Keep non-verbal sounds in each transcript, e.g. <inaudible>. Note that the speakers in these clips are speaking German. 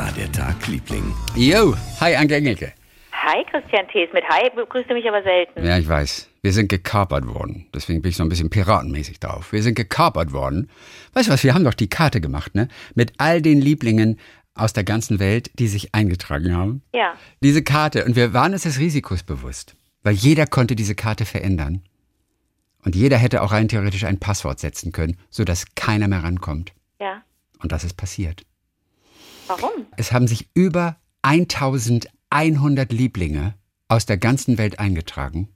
war der Tag, Liebling? Jo, hi Anke Engelke. Hi, Christian Thees. Mit Hi begrüßt du mich aber selten. Ja, ich weiß. Wir sind gekapert worden. Deswegen bin ich so ein bisschen piratenmäßig drauf. Wir sind gekapert worden. Weißt du was, wir haben doch die Karte gemacht, ne? Mit all den Lieblingen aus der ganzen Welt, die sich eingetragen haben. Ja. Diese Karte. Und wir waren uns des Risikos bewusst. Weil jeder konnte diese Karte verändern. Und jeder hätte auch rein theoretisch ein Passwort setzen können, sodass keiner mehr rankommt. Ja. Und das ist passiert. Warum? Es haben sich über 1100 Lieblinge aus der ganzen Welt eingetragen.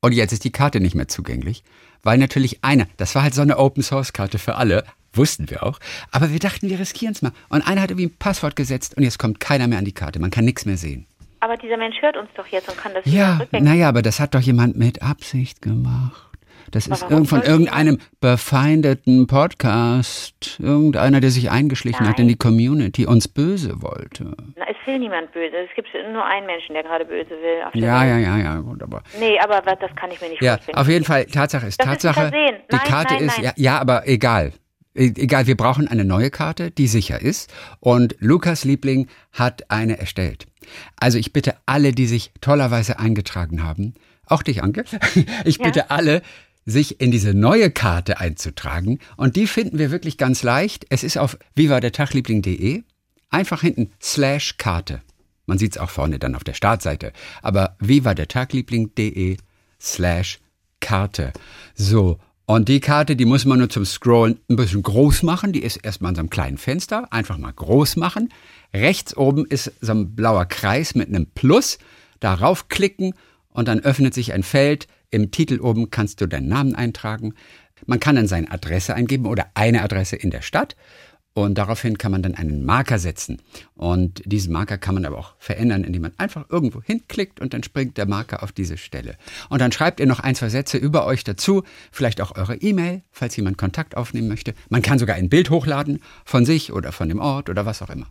Und jetzt ist die Karte nicht mehr zugänglich, weil natürlich einer, das war halt so eine Open Source Karte für alle, wussten wir auch, aber wir dachten, wir riskieren es mal. Und einer hat irgendwie ein Passwort gesetzt und jetzt kommt keiner mehr an die Karte, man kann nichts mehr sehen. Aber dieser Mensch hört uns doch jetzt und kann das Ja, naja, aber das hat doch jemand mit Absicht gemacht. Das ist warum irgend von irgendeinem befeindeten Podcast, irgendeiner, der sich eingeschlichen hat in die Community, uns böse wollte. Na, es will niemand böse. Es gibt nur einen Menschen, der gerade böse will. Ja, Welt. ja, ja, ja, wunderbar. Nee, aber das kann ich mir nicht Ja, vorstellen. auf jeden Fall, Tatsache ist Das ist Tatsache. Die Nein, Karte nein, ist, nein. Ja, ja, aber egal. E- Egal, wir brauchen eine neue Karte, die sicher ist. Und Lukas Liebling hat eine erstellt. Also ich bitte alle, die sich tollerweise eingetragen haben, auch dich, Anke, <laughs> ich Ja. bitte alle, sich in diese neue Karte einzutragen. Und die finden wir wirklich ganz leicht. Es ist auf vivadertagliebling.de. Einfach hinten slash Karte. Man sieht es auch vorne dann auf der Startseite. Aber vivadertagliebling.de slash Karte. So. Und die Karte, die muss man nur zum Scrollen ein bisschen groß machen. Die ist erstmal in so einem kleinen Fenster. Einfach mal groß machen. Rechts oben ist so ein blauer Kreis mit einem Plus. Darauf klicken und dann öffnet sich ein Feld. Im Titel oben kannst du deinen Namen eintragen. Man kann dann seine Adresse eingeben oder eine Adresse in der Stadt. Und daraufhin kann man dann einen Marker setzen. Und diesen Marker kann man aber auch verändern, indem man einfach irgendwo hinklickt und dann springt der Marker auf diese Stelle. Und dann schreibt ihr noch ein, zwei Sätze über euch dazu, vielleicht auch eure E-Mail, falls jemand Kontakt aufnehmen möchte. Man kann sogar ein Bild hochladen von sich oder von dem Ort oder was auch immer.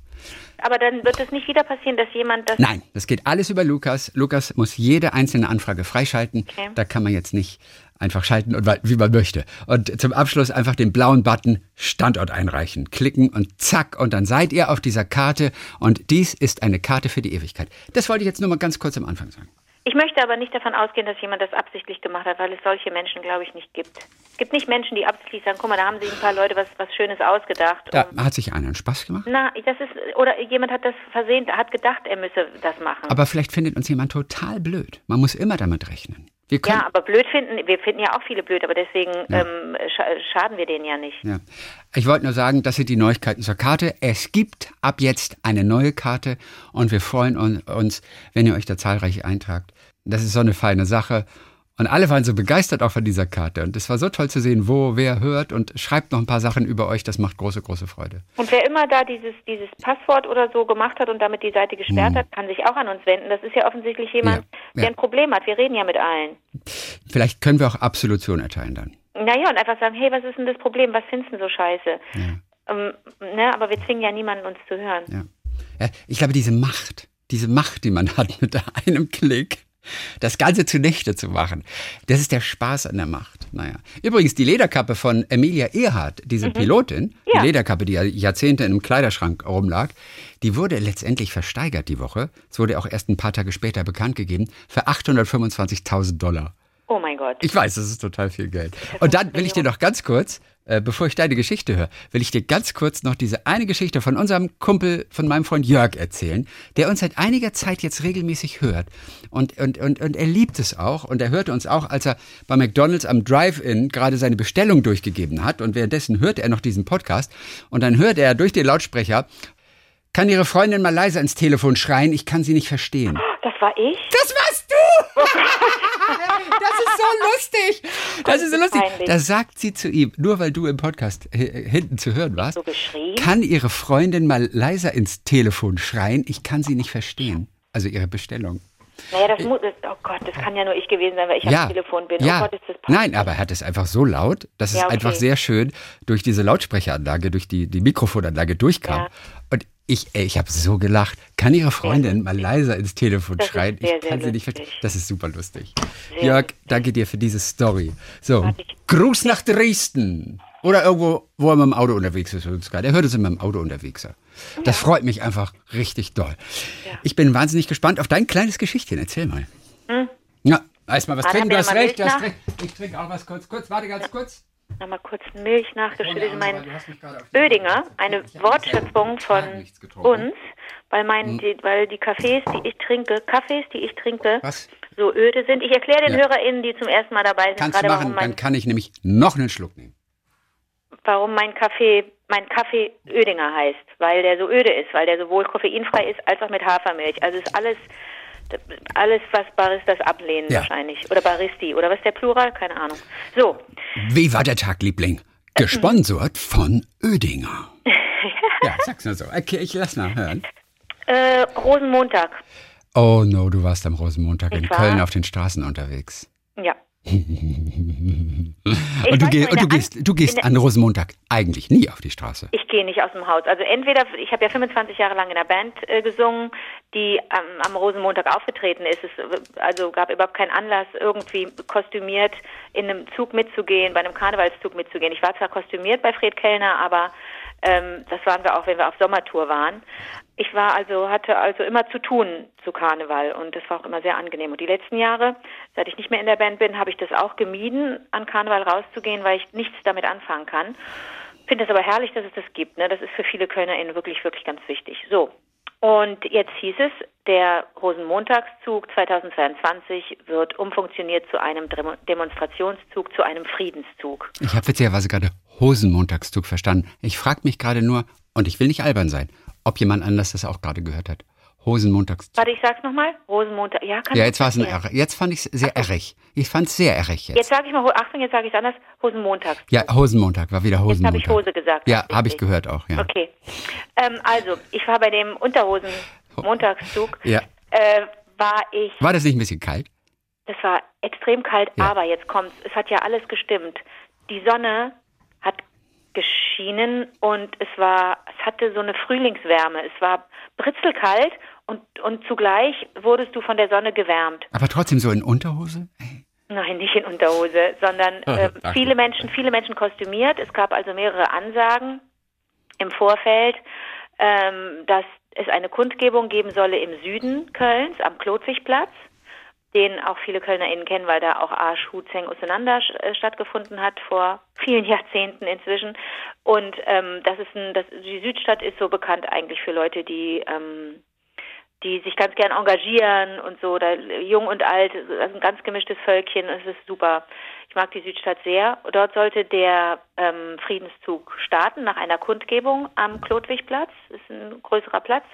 aber dann wird es nicht wieder passieren, dass jemand das. Nein, das geht alles über Lukas. Lukas muss jede einzelne Anfrage freischalten. Okay. Da kann man jetzt nicht einfach schalten, und wie man möchte. Und zum Abschluss einfach den blauen Button Standort einreichen, klicken und zack, und dann seid ihr auf dieser Karte. Und dies ist eine Karte für die Ewigkeit. Das wollte ich jetzt nur mal ganz kurz am Anfang sagen. Ich möchte aber nicht davon ausgehen, dass jemand das absichtlich gemacht hat, weil es solche Menschen, glaube ich, nicht gibt. Es gibt nicht Menschen, die absichtlich sagen, guck mal, da haben sich ein paar Leute was, was Schönes ausgedacht. Da hat sich einer einen Spaß gemacht. na, das ist, oder jemand hat das versehen, hat gedacht, er müsse das machen. Aber vielleicht findet uns jemand total blöd. Man muss immer damit rechnen. Ja, aber blöd finden, wir finden ja auch viele blöd, aber deswegen ähm, scha schaden wir denen ja nicht. Ja. Ich wollte nur sagen, das sind die Neuigkeiten zur Karte. Es gibt ab jetzt eine neue Karte und wir freuen un- uns, wenn ihr euch da zahlreich eintragt. Das ist so eine feine Sache. Und alle waren so begeistert auch von dieser Karte. Und es war so toll zu sehen, wo wer hört und schreibt noch ein paar Sachen über euch. Das macht große, große Freude. Und wer immer da dieses, dieses Passwort oder so gemacht hat und damit die Seite gesperrt hat, kann sich auch an uns wenden. Das ist ja offensichtlich jemand, Hm. Ja, der ja. ein Problem hat. Wir reden ja mit allen. Vielleicht können wir auch Absolution erteilen dann. Naja, und einfach sagen, hey, was ist denn das Problem? Was findest du denn so scheiße? Ähm, ne, aber wir zwingen ja niemanden, uns zu hören. Ja. Ja, ich glaube, diese Macht, diese Macht, die man hat <laughs> mit einem Klick, das Ganze zunichte zu machen, das ist der Spaß an der Macht. Naja. Übrigens, die Lederkappe von Emilia Earhart, diese Pilotin, Ja. die Lederkappe, die ja Jahrzehnte in einem Kleiderschrank rumlag, die wurde letztendlich versteigert die Woche. Es wurde auch erst ein paar Tage später bekannt gegeben, für 825.000 Dollar. Oh mein Gott. Ich weiß, das ist total viel Geld. Und dann will ich dir noch ganz kurz, äh, bevor ich deine Geschichte höre, will ich dir ganz kurz noch diese eine Geschichte von unserem Kumpel, von meinem Freund Jörg erzählen, der uns seit einiger Zeit jetzt regelmäßig hört. Und, und, und, und er liebt es auch. Und er hörte uns auch, als er bei McDonalds am Drive-In gerade seine Bestellung durchgegeben hat. Und währenddessen hörte er noch diesen Podcast. Und dann hörte er durch den Lautsprecher, kann Ihre Freundin mal leiser ins Telefon schreien, ich kann sie nicht verstehen. Das war ich? Das warst du! <laughs> Das ist so lustig. Das ist so lustig. Da sagt sie zu ihm, nur weil du im Podcast hinten zu hören warst, So kann ihre Freundin mal leiser ins Telefon schreien, ich kann sie nicht verstehen. Also ihre Bestellung. Naja, das muss, das, oh Gott, das kann ja nur ich gewesen sein, weil ich ja, am Telefon bin. ja. Oh Gott, ist das peinlich. Nein, aber er hat es einfach so laut, dass es Ja, okay. einfach sehr schön durch diese Lautsprecheranlage, durch die, die Mikrofonanlage durchkam. Ja. Und ich, ey, ich habe so gelacht. Kann Ihre Freundin mal leiser ins Telefon Das schreien? sehr, ich kann sie nicht verstehen. Das ist super lustig. Sehr Jörg, lustig. danke dir für diese Story. So, Gruß nach Dresden. Oder irgendwo, wo er mit dem Auto unterwegs ist. Der hört es immer im Auto unterwegs. Das ja. freut mich einfach richtig doll. Ja. Ich bin wahnsinnig gespannt auf dein kleines Geschichtchen. Erzähl mal. Hm? Ja, erstmal was trinken. Du hast recht. Du hast recht. Ich trinke auch was kurz. Kurz, warte ganz kurz. Nochmal kurz Milch nachgeschüttet. Mein Ödinger, eine Wortschöpfung von uns, weil, mein, hm. die, weil die Kaffees, die ich trinke, Kaffees, die ich trinke, was? so öde sind. Ich erkläre den ja. HörerInnen, die zum ersten Mal dabei sind, Kannst gerade, machen, dann kann ich nämlich noch einen Schluck nehmen. Warum mein Kaffee, mein Kaffee Ödinger heißt, weil der so öde ist, weil der sowohl koffeinfrei ist als auch mit Hafermilch. Also ist alles alles, was Baristas ablehnen ja. wahrscheinlich. Oder Baristi. Oder was ist der Plural? Keine Ahnung. So. Wie war der Tag, Liebling? Gesponsert von Ödinger. <laughs> ja, sag's nur so. Okay, ich lass mal hören. Äh, Rosenmontag. Oh no, du warst am Rosenmontag ich in war? Köln auf den Straßen unterwegs. Ja. Und, du, geh, und du, gehst, du gehst an Rosenmontag eigentlich nie auf die Straße. Ich gehe nicht aus dem Haus. Also entweder, ich habe ja 25 Jahre lang in einer Band äh, gesungen, die ähm, am Rosenmontag aufgetreten ist. Es also gab überhaupt keinen Anlass, irgendwie kostümiert in einem Zug mitzugehen, bei einem Karnevalszug mitzugehen. Ich war zwar kostümiert bei Fred Kellner, aber ähm, das waren wir auch, wenn wir auf Sommertour waren. Ich war also, hatte also immer zu tun zu Karneval und das war auch immer sehr angenehm. Und die letzten Jahre, seit ich nicht mehr in der Band bin, habe ich das auch gemieden, an Karneval rauszugehen, weil ich nichts damit anfangen kann. Finde es aber herrlich, dass es das gibt. Ne? Das ist für viele KölnerInnen wirklich, wirklich ganz wichtig. So. Und jetzt hieß es, der Rosenmontagszug 2022 wird umfunktioniert zu einem Demonstrationszug, zu einem Friedenszug. Ich habe witzigerweise gerade Hosenmontagszug verstanden. Ich frage mich gerade nur, und ich will nicht albern sein, ob jemand anders das auch gerade gehört hat. Hosenmontagszug. Warte, ich sag's nochmal. Rosenmontag. Ja, kann Ja, jetzt war es ein R. Jetzt fand ich es sehr errig. Ich fand es sehr errig jetzt. Jetzt sage ich mal, Achtung, jetzt sage ich es anders. Hosenmontag. Ja, Hosenmontag war wieder Hosenmontag. Jetzt habe ich Hose gesagt. Ja, habe ich gehört auch, ja. Okay. Ähm, also, ich war bei dem Unterhosen-Montagszug. Ja. Äh, war ich. War das nicht ein bisschen kalt? Das war extrem kalt, ja. aber jetzt kommt's. Es hat ja alles gestimmt. Die Sonne hat geschienen und es war, es hatte so eine Frühlingswärme. Es war britzelkalt und, und zugleich wurdest du von der Sonne gewärmt. Aber trotzdem so in Unterhose? Nein, nicht in Unterhose, sondern äh, viele Menschen, viele Menschen kostümiert. Es gab also mehrere Ansagen im Vorfeld, ähm, dass es eine Kundgebung geben solle im Süden Kölns am Klotwigplatz den auch viele KölnerInnen kennen, weil da auch Arsch, Hutzeng, auseinander äh, stattgefunden hat vor vielen <laughs> Jahrzehnten inzwischen. Und ähm, das ist ein, das, die Südstadt ist so bekannt eigentlich für Leute, die ähm, die sich ganz gern engagieren und so, da, jung und alt, also ein ganz gemischtes Völkchen, es ist super. Ich mag die Südstadt sehr. Dort sollte der ähm, Friedenszug starten nach einer Kundgebung am Klotwigplatz, ist ein größerer Platz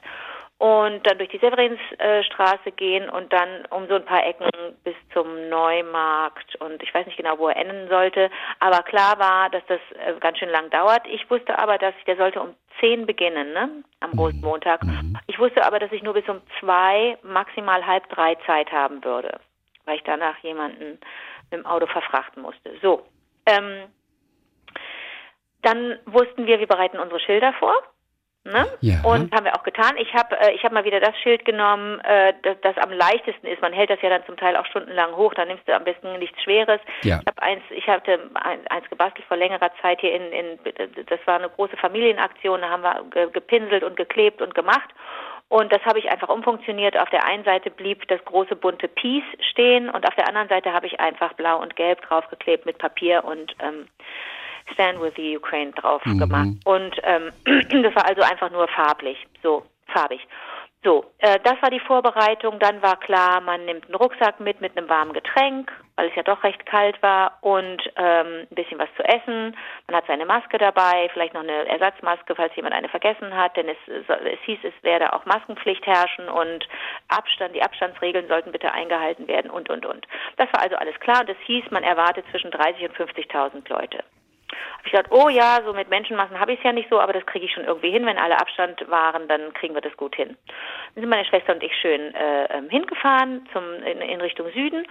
und dann durch die Severinsstraße gehen und dann um so ein paar Ecken bis zum Neumarkt und ich weiß nicht genau, wo er enden sollte, aber klar war, dass das äh, ganz schön lang dauert. Ich wusste aber, dass der sollte um zehn beginnen, ne, am mhm. Rosenmontag. Mhm. Ich wusste aber, dass ich nur bis um zwei, maximal halb drei Zeit haben würde, weil ich danach jemanden mit dem Auto verfrachten musste. So, ähm, dann wussten wir, wir bereiten unsere Schilder vor. Ne? Ja. Und haben wir auch getan. Ich habe äh, ich hab mal wieder das Schild genommen, äh, das, das am leichtesten ist. Man hält das ja dann zum Teil auch stundenlang hoch. Da nimmst du am besten nichts Schweres. Ja. Ich habe eins, ich hatte eins gebastelt vor längerer Zeit hier in, in das war eine große Familienaktion. Da haben wir gepinselt und geklebt und gemacht. Und das habe ich einfach umfunktioniert. Auf der einen Seite blieb das große bunte Peace stehen und auf der anderen Seite habe ich einfach blau und gelb draufgeklebt mit Papier und ähm, Stand with the Ukraine drauf mhm. gemacht. Und ähm, <clears throat> das war also einfach nur farblich, so farbig. So, äh, das war die Vorbereitung. Dann war klar, man nimmt einen Rucksack mit mit einem warmen Getränk, weil es ja doch recht kalt war und ähm, ein bisschen was zu essen. Man hat seine Maske dabei, vielleicht noch eine Ersatzmaske, falls jemand eine vergessen hat, denn es, es hieß, es werde auch Maskenpflicht herrschen und Abstand, die Abstandsregeln sollten bitte eingehalten werden und und und. Das war also alles klar und es hieß, man erwartet zwischen 30 und 50.000 Leute habe ich gedacht, oh ja, so mit Menschenmassen habe ich es ja nicht so, aber das kriege ich schon irgendwie hin. Wenn alle Abstand waren, dann kriegen wir das gut hin. Dann sind meine Schwester und ich schön äh, ähm, hingefahren zum, in, in Richtung Süden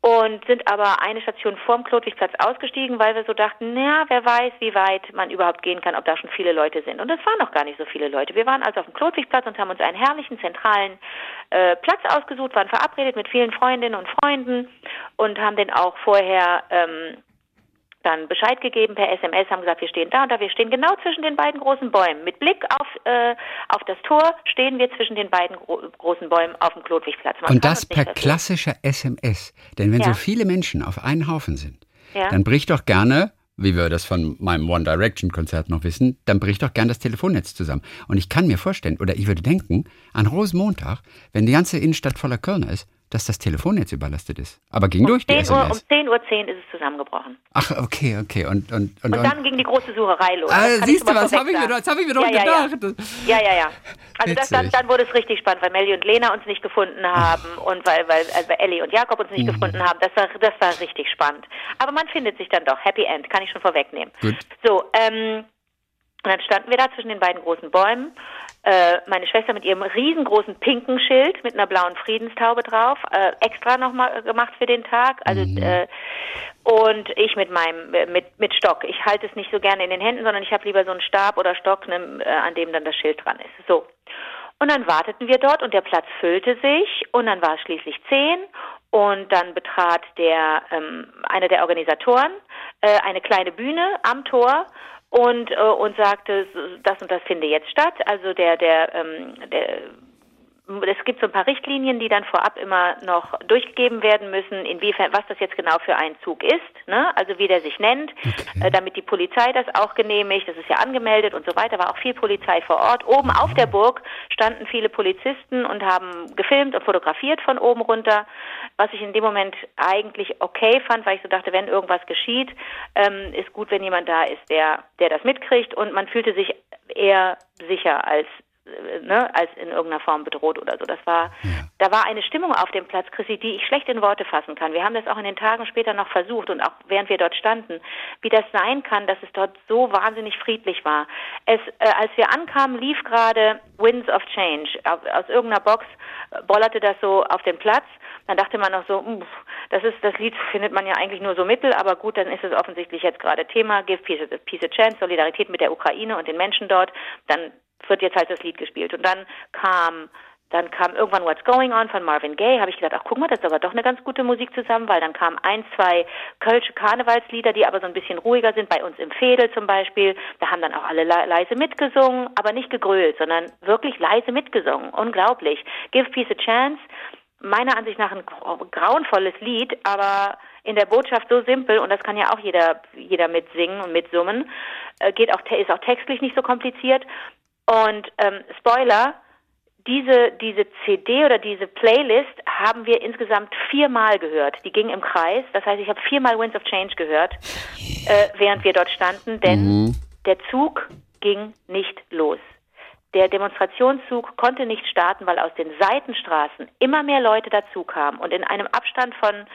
und sind aber eine Station vorm Klotwigplatz ausgestiegen, weil wir so dachten, naja, wer weiß, wie weit man überhaupt gehen kann, ob da schon viele Leute sind. Und es waren noch gar nicht so viele Leute. Wir waren also auf dem Klotwigplatz und haben uns einen herrlichen zentralen äh, Platz ausgesucht, waren verabredet mit vielen Freundinnen und Freunden und haben den auch vorher ähm, dann Bescheid gegeben per SMS, haben gesagt, wir stehen da und da, wir stehen genau zwischen den beiden großen Bäumen. Mit Blick auf, äh, auf das Tor stehen wir zwischen den beiden gro großen Bäumen auf dem Klotwigplatz. und das per klassischer SMS. Denn wenn ja. so viele Menschen auf einen Haufen sind, ja. dann bricht doch gerne wie wir das von meinem One Direction Konzert noch wissen, dann bricht doch gern das Telefonnetz zusammen. Und ich kann mir vorstellen, oder ich würde denken, an Rosenmontag, wenn die ganze Innenstadt voller Kölner ist, dass das Telefonnetz überlastet ist. Aber ging um durch die 10 Uhr, Um 10.10 Uhr 10 ist es zusammengebrochen. Ach, okay, okay. Und, und, und, und dann ging die große Sucherei los. Ah, siehst du, was habe ich, mir, hab ich mir doch ja, gedacht. Ja, ja, ja. Also das, dann, dann, wurde es richtig spannend, weil Melly und Lena uns nicht gefunden haben Ach. und weil, weil also Ellie und Jakob uns nicht mhm. gefunden haben. Das war, das war richtig spannend. Aber man findet sich dann doch. Happy End, kann ich schon vorwegnehmen. Gut. So, ähm, und dann standen wir da zwischen den beiden großen Bäumen. Äh, meine Schwester mit ihrem riesengroßen pinken Schild mit einer blauen Friedenstaube drauf, äh, extra nochmal gemacht für den Tag. Also mhm. äh, und ich mit meinem mit mit Stock. Ich halte es nicht so gerne in den Händen, sondern ich habe lieber so einen Stab oder Stock, ne, äh, an dem dann das Schild dran ist. So. Und dann warteten wir dort und der Platz füllte sich und dann war es schließlich zehn und dann betrat der ähm, einer der Organisatoren äh, eine kleine Bühne am Tor und, äh, und sagte, das und das finde jetzt statt. Also der, der, ähm, der es gibt so ein paar Richtlinien, die dann vorab immer noch durchgegeben werden müssen, inwiefern, was das jetzt genau für ein Zug ist, ne? also wie der sich nennt, <laughs> okay. äh, damit die Polizei das auch genehmigt, das ist ja angemeldet und so weiter, war auch viel Polizei vor Ort. Oben auf der Burg standen viele Polizisten und haben gefilmt und fotografiert von oben runter, was ich in dem Moment eigentlich okay fand, weil ich so dachte, wenn irgendwas geschieht, ähm, ist gut, wenn jemand da ist, der, der das mitkriegt und man fühlte sich eher sicher als ne, als in irgendeiner Form bedroht oder so. Das war, ja. da war eine Stimmung auf dem Platz, Chrissy, die ich schlecht in Worte fassen kann. Wir haben das auch in den Tagen später noch versucht und auch während wir dort standen, wie das sein kann, dass es dort so wahnsinnig friedlich war. Es, äh, als wir ankamen, lief gerade Winds of Change. Aus, aus irgendeiner Box äh, bollerte das so auf den Platz. Dann dachte man noch so, mh, das ist, das Lied findet man ja eigentlich nur so mittel, aber gut, dann ist es offensichtlich jetzt gerade Thema. Give peace peace a chance, Solidarität mit der Ukraine und den Menschen dort. Dann wird jetzt halt das Lied gespielt. Und dann kam dann kam irgendwann What's Going On von Marvin Gaye. Habe ich gedacht, ach guck mal, das ist aber doch eine ganz gute Musik zusammen, weil dann kamen ein, zwei kölsche Karnevalslieder, die aber so ein bisschen ruhiger sind. Bei uns im Fädel zum Beispiel. Da haben dann auch alle leise mitgesungen, aber nicht gegrölt, sondern wirklich leise mitgesungen. Unglaublich. Give Peace a Chance. Meiner Ansicht nach ein grauenvolles Lied, aber in der Botschaft so simpel und das kann ja auch jeder jeder mitsingen und mitsummen. Äh, geht auch ist auch textlich nicht so kompliziert und ähm, Spoiler, diese, diese CD oder diese Playlist haben wir insgesamt viermal gehört. Die ging im Kreis. Das heißt, ich habe viermal Winds of Change gehört, äh, während wir dort standen, denn mhm. der Zug ging nicht los. Der Demonstrationszug konnte nicht starten, weil aus den Seitenstraßen immer mehr Leute dazukamen und in einem Abstand von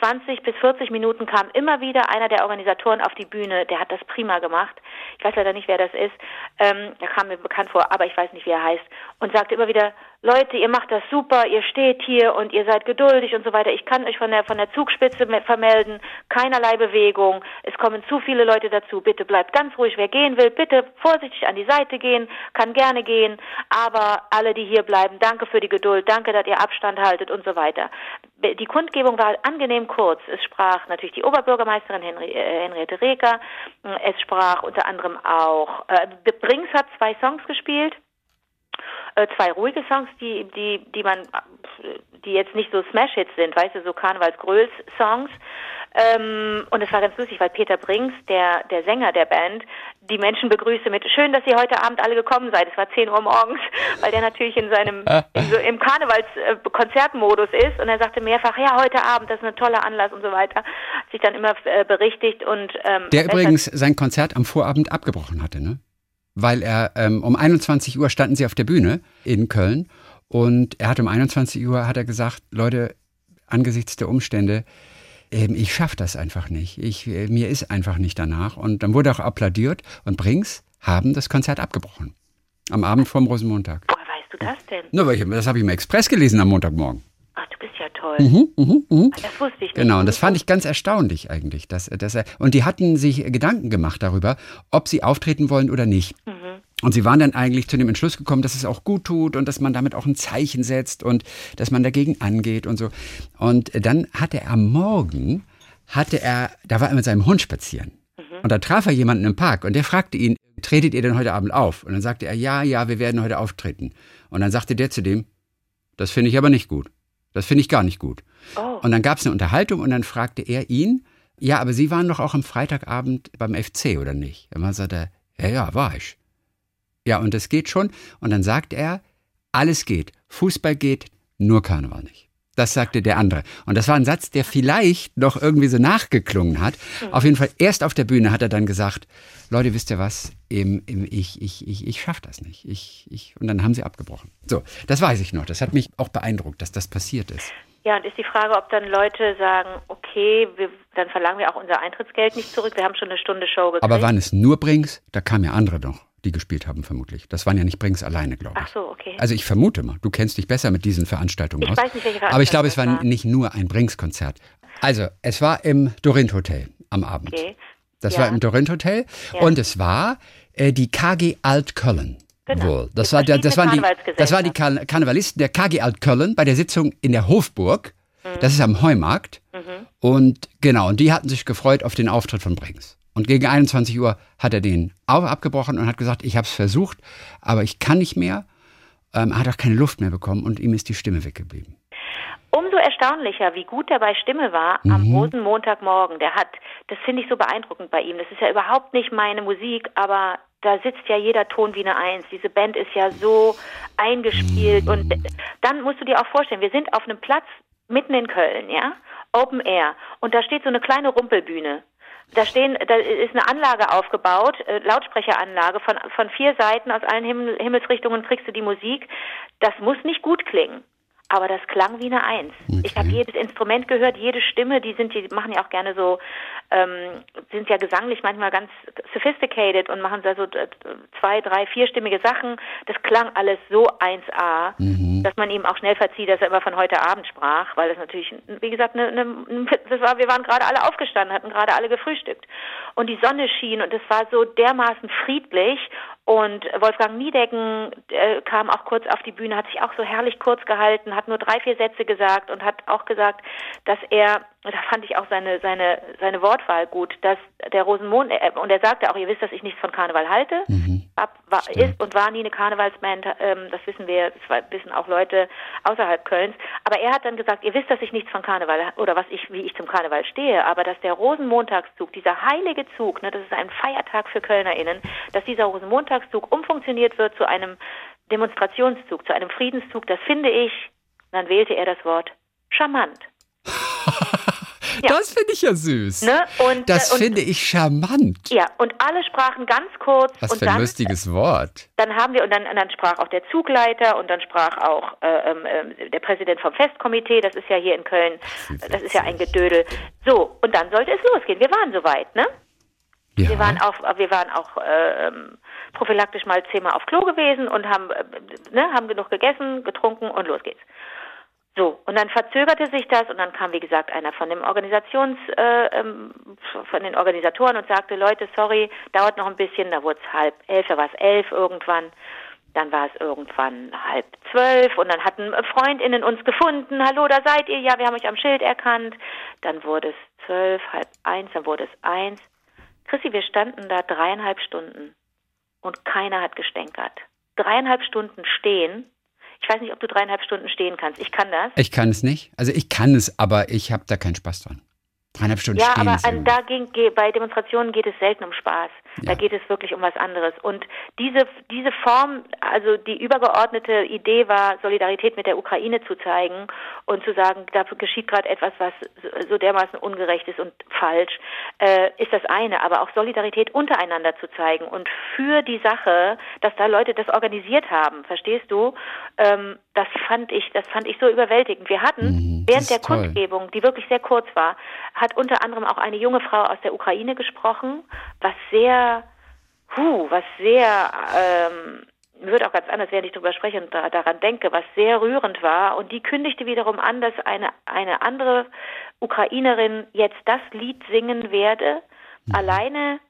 20 bis 40 Minuten kam immer wieder einer der Organisatoren auf die Bühne, der hat das prima gemacht. Ich weiß leider nicht, wer das ist. Ähm, er kam mir bekannt vor, aber ich weiß nicht, wie er heißt. Und sagte immer wieder, Leute, ihr macht das super, ihr steht hier und ihr seid geduldig und so weiter. Ich kann euch von der, von der Zugspitze vermelden, keinerlei Bewegung. Es kommen zu viele Leute dazu. Bitte bleibt ganz ruhig. Wer gehen will, bitte vorsichtig an die Seite gehen, kann gerne gehen. Aber alle, die hier bleiben, danke für die Geduld, danke, dass ihr Abstand haltet und so weiter. Die Kundgebung war angenehm kurz. Es sprach natürlich die Oberbürgermeisterin Henri äh, Henriette Reker. Es sprach unter anderem auch, äh, Brings hat zwei Songs gespielt äh, zwei ruhige Songs, die, die, die man, die jetzt nicht so Smash-Hits sind, weißt du, so Karnevals-Gröls-Songs. Ähm, und es war ganz lustig, weil Peter Brings, der, der Sänger der Band, die Menschen begrüßte mit Schön, dass ihr heute Abend alle gekommen seid. Es war 10 Uhr morgens, <laughs> weil der natürlich in seinem <laughs> in so, im Karnevals-Konzertmodus ist. Und er sagte mehrfach, ja, heute Abend, das ist ein toller Anlass und so weiter. Hat sich dann immer äh, berichtigt und ähm, Der übrigens sein Konzert am Vorabend abgebrochen hatte, ne? weil er ähm, um 21 Uhr standen sie auf der Bühne in Köln und er hat um 21 Uhr hat er gesagt, Leute, angesichts der Umstände, ich schaffe das einfach nicht. Ich, äh, mir ist einfach nicht danach. Und dann wurde auch applaudiert und Brings haben das Konzert abgebrochen. Am Abend vorm Rosenmontag. Woher weißt du das denn? Nur, weil ich, das habe ich im Express gelesen am Montagmorgen. Ach, du bist ja toll. Mhm, mh, mh. Das wusste ich nicht. Genau, und das fand ich ganz erstaunlich eigentlich. Dass, dass er, und die hatten sich Gedanken gemacht darüber, ob sie auftreten wollen oder nicht. Mhm. Und sie waren dann eigentlich zu dem Entschluss gekommen, dass es auch gut tut und dass man damit auch ein Zeichen setzt und dass man dagegen angeht und so. Und dann hatte er am Morgen hatte er, da war er mit seinem Hund spazieren. Mhm. Und da traf er jemanden im Park und der fragte ihn, tretet ihr denn heute Abend auf? Und dann sagte er, ja, ja, wir werden heute auftreten. Und dann sagte der zu dem, das finde ich aber nicht gut. Das finde ich gar nicht gut. Oh. Und dann gab es eine Unterhaltung und dann fragte er ihn, ja, aber Sie waren doch auch am Freitagabend beim FC, oder nicht? Und dann sagte er, ja, ja, war ich. Ja, und das geht schon. Und dann sagt er, alles geht. Fußball geht, nur Karneval nicht. Das sagte der andere. Und das war ein Satz, der vielleicht noch irgendwie so nachgeklungen hat. Mhm. Auf jeden Fall erst auf der Bühne hat er dann gesagt, Leute, wisst ihr was? Im, im, ich, ich, ich, ich schaffe das nicht. Ich, ich, und dann haben sie abgebrochen. So, das weiß ich noch. Das hat mich auch beeindruckt, dass das passiert ist. Ja, und ist die Frage, ob dann Leute sagen, okay, wir, dann verlangen wir auch unser Eintrittsgeld nicht zurück. Wir haben schon eine Stunde Show gekriegt. Aber waren es nur Brings? Da kamen ja andere noch die gespielt haben, vermutlich. Das waren ja nicht Brings alleine, glaube ich. Ach so, okay. Also ich vermute mal, du kennst dich besser mit diesen Veranstaltungen ich aus. Weiß nicht, welche Veranstaltung Aber ich glaube, es war, war nicht nur ein Brings-Konzert. Also, es war im Dorint Hotel am Abend. Okay. Das ja. war im Dorint Hotel ja. und es war äh, die KG Alt-Köln. Genau. Wohl. Das, war, der, das, waren die, das waren die Karnevalisten der KG Alt-Köln bei der Sitzung in der Hofburg. Mhm. Das ist am Heumarkt. Mhm. Und genau, und die hatten sich gefreut auf den Auftritt von Brings. Und gegen 21 Uhr hat er den abgebrochen und hat gesagt, ich habe es versucht, aber ich kann nicht mehr. Ähm, er hat auch keine Luft mehr bekommen und ihm ist die Stimme weggeblieben. Umso erstaunlicher, wie gut er bei Stimme war mhm. am Rosenmontagmorgen. Der hat, das finde ich so beeindruckend bei ihm. Das ist ja überhaupt nicht meine Musik, aber da sitzt ja jeder Ton wie eine Eins. Diese Band ist ja so eingespielt. Mhm. Und dann musst du dir auch vorstellen, wir sind auf einem Platz mitten in Köln, ja, Open Air. Und da steht so eine kleine Rumpelbühne. Da stehen, da ist eine Anlage aufgebaut, äh, Lautsprecheranlage von von vier Seiten aus allen Himmel, Himmelsrichtungen kriegst du die Musik. Das muss nicht gut klingen. Aber das klang wie eine Eins. Okay. Ich habe jedes Instrument gehört, jede Stimme, die sind, die machen ja auch gerne so, ähm, sind ja gesanglich manchmal ganz sophisticated und machen da so äh, zwei, drei, vierstimmige Sachen. Das klang alles so 1A, mhm. Dass man ihm auch schnell verzieht, dass er immer von heute Abend sprach, weil das natürlich, wie gesagt, eine, eine, das war, wir waren gerade alle aufgestanden, hatten gerade alle gefrühstückt. Und die Sonne schien und es war so dermaßen friedlich und Wolfgang Niedecken äh, kam auch kurz auf die Bühne, hat sich auch so herrlich kurz gehalten, hat nur drei, vier Sätze gesagt und hat auch gesagt, dass er, da fand ich auch seine, seine, seine Wortwahl gut, dass der Rosenmond, äh, und er sagte auch, ihr wisst, dass ich nichts von Karneval halte, mhm. ab, war, ist und war nie eine Karnevalsband, ähm, das wissen wir, das wissen auch Leute außerhalb Kölns, aber er hat dann gesagt, ihr wisst, dass ich nichts von Karneval, oder was ich, wie ich zum Karneval stehe, aber dass der Rosenmontagszug, dieser heilige Zug, ne, das ist ein Feiertag für KölnerInnen, dass dieser Rosenmontag Montagszug umfunktioniert wird zu einem Demonstrationszug, zu einem Friedenszug, das finde ich, dann wählte er das Wort charmant. Ja. Das finde ich ja süß. Ne? Und, das und, finde ich charmant. Ja, und alle sprachen ganz kurz. Was und für ein dann, lustiges Wort. Dann haben wir, und dann, und dann sprach auch der Zugleiter und dann sprach auch äh, äh, der Präsident vom Festkomitee, das ist ja hier in Köln, das ist ja ein Gedödel. So, und dann sollte es losgehen. Wir waren soweit, ne? Ja. Wir waren auch, wir waren auch äh, ähm, prophylaktisch mal zehnmal auf Klo gewesen und haben, äh, ne, haben genug gegessen, getrunken und los geht's. So, und dann verzögerte sich das und dann kam, wie gesagt, einer von dem Organisations, äh, ähm, von den Organisatoren und sagte, Leute, sorry, dauert noch ein bisschen, da wurde es halb elf, da war es elf irgendwann, dann war es irgendwann halb zwölf und dann hatten FreundInnen uns gefunden, hallo, da seid ihr, ja, wir haben euch am Schild erkannt, dann wurde es zwölf, halb eins, dann wurde es eins. Chrissy, wir standen da dreieinhalb Stunden und keiner hat gestänkert. Dreieinhalb Stunden stehen. Ich weiß nicht, ob du dreieinhalb Stunden stehen kannst. Ich kann das. Ich kann es nicht. Also ich kann es, aber ich habe da keinen Spaß dran. Dreieinhalb Stunden ja, stehen. Ja, aber an, da ging, bei Demonstrationen geht es selten um Spaß. Ja. Da geht es wirklich um was anderes. Und diese, diese Form, also die übergeordnete Idee war, Solidarität mit der Ukraine zu zeigen und zu sagen, da geschieht gerade etwas, was so dermaßen ungerecht ist und falsch, äh, ist das eine. Aber auch Solidarität untereinander zu zeigen und für die Sache, dass da Leute das organisiert haben, verstehst du? Ähm, das fand ich, das fand ich so überwältigend. Wir hatten mhm, während der toll. Kundgebung, die wirklich sehr kurz war, hat unter anderem auch eine junge Frau aus der Ukraine gesprochen, was sehr, huh, was sehr, ähm, würde auch ganz anders, wenn ich darüber spreche und da, daran denke, was sehr rührend war. Und die kündigte wiederum an, dass eine, eine andere Ukrainerin jetzt das Lied singen werde, mhm. alleine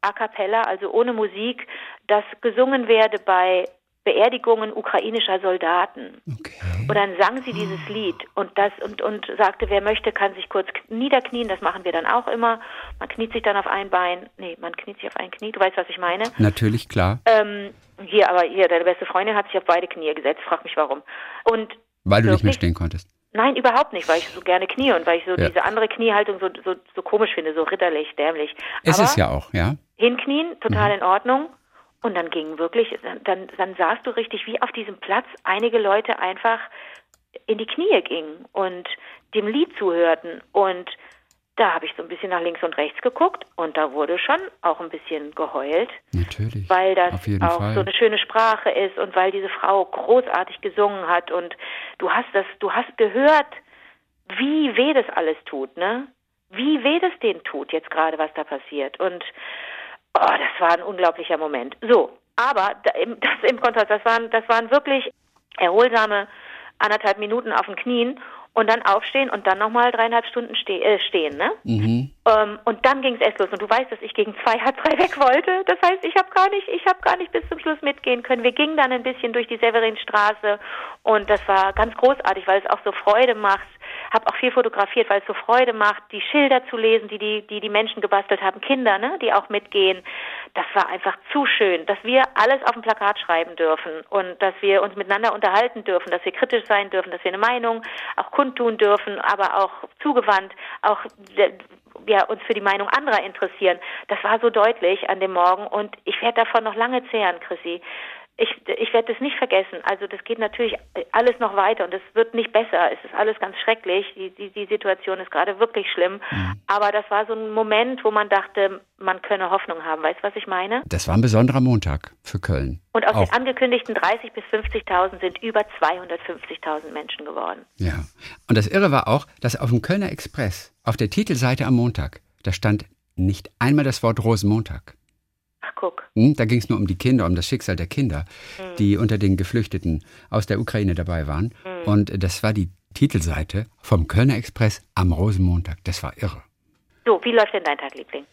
a cappella, also ohne Musik, das gesungen werde bei Beerdigungen ukrainischer Soldaten. Okay. Und dann sang sie dieses Lied und das und, und sagte, wer möchte, kann sich kurz niederknien. Das machen wir dann auch immer. Man kniet sich dann auf ein Bein. Nee, man kniet sich auf ein Knie. Du weißt, was ich meine? Natürlich, klar. Ähm, hier, aber hier, deine beste Freundin hat sich auf beide Knie gesetzt. Frag mich warum. Und weil du nicht mehr stehen konntest. Nein, überhaupt nicht, weil ich so gerne knie und weil ich so ja. diese andere Kniehaltung so, so, so komisch finde, so ritterlich, dämlich. Es Aber ist ja auch, ja. Hinknien, total mhm. in Ordnung. Und dann ging wirklich, dann, dann sahst du richtig, wie auf diesem Platz einige Leute einfach in die Knie gingen und dem Lied zuhörten. Und da habe ich so ein bisschen nach links und rechts geguckt und da wurde schon auch ein bisschen geheult. Natürlich. Weil das auch Fall. so eine schöne Sprache ist und weil diese Frau großartig gesungen hat und du hast das, du hast gehört, wie weh das alles tut, ne? Wie weh das denen tut jetzt gerade, was da passiert. Und oh, das war ein unglaublicher Moment. So, aber <laughs> das im Kontrast, das waren, das waren wirklich erholsame anderthalb Minuten auf den Knien und dann aufstehen und dann nochmal dreieinhalb Stunden ste äh, stehen, ne? Mhm. Ähm, und dann ging es erst los. Und du weißt, dass ich gegen zwei, halb drei weg wollte. Das heißt, ich habe gar nicht, ich habe gar nicht bis zum Schluss mitgehen können. Wir gingen dann ein bisschen durch die Severinstraße und das war ganz großartig, weil es auch so Freude macht, habe auch viel fotografiert, weil es so Freude macht, die Schilder zu lesen, die die, die, die Menschen gebastelt haben, Kinder, ne, die auch mitgehen. Das war einfach zu schön, dass wir alles auf dem Plakat schreiben dürfen und dass wir uns miteinander unterhalten dürfen, dass wir kritisch sein dürfen, dass wir eine Meinung auch kundtun dürfen, aber auch zugewandt, auch ja, uns für die Meinung anderer interessieren. Das war so deutlich an dem Morgen und ich werde davon noch lange zehren, Chrissy ich, ich werde das nicht vergessen. Also das geht natürlich alles noch weiter und es wird nicht besser. Es ist alles ganz schrecklich. Die, die, die Situation ist gerade wirklich schlimm. Mhm. Aber das war so ein Moment, wo man dachte, man könne Hoffnung haben. Weißt du, was ich meine? Das war ein besonderer Montag für Köln. Und aus Auch. den angekündigten 30.000 bis 50.000 sind über 250.000 Menschen geworden. Ja. Und das Irre war auch, dass auf dem Kölner Express, auf der Titelseite am Montag, da stand nicht einmal das Wort Rosenmontag guck. Hm, da ging es nur um die Kinder, um das Schicksal der Kinder, mhm. die unter den Geflüchteten aus der Ukraine dabei waren. Mhm. Und das war die Titelseite vom Kölner Express am Rosenmontag. Das war irre. So, wie läuft denn dein Tag, Liebling?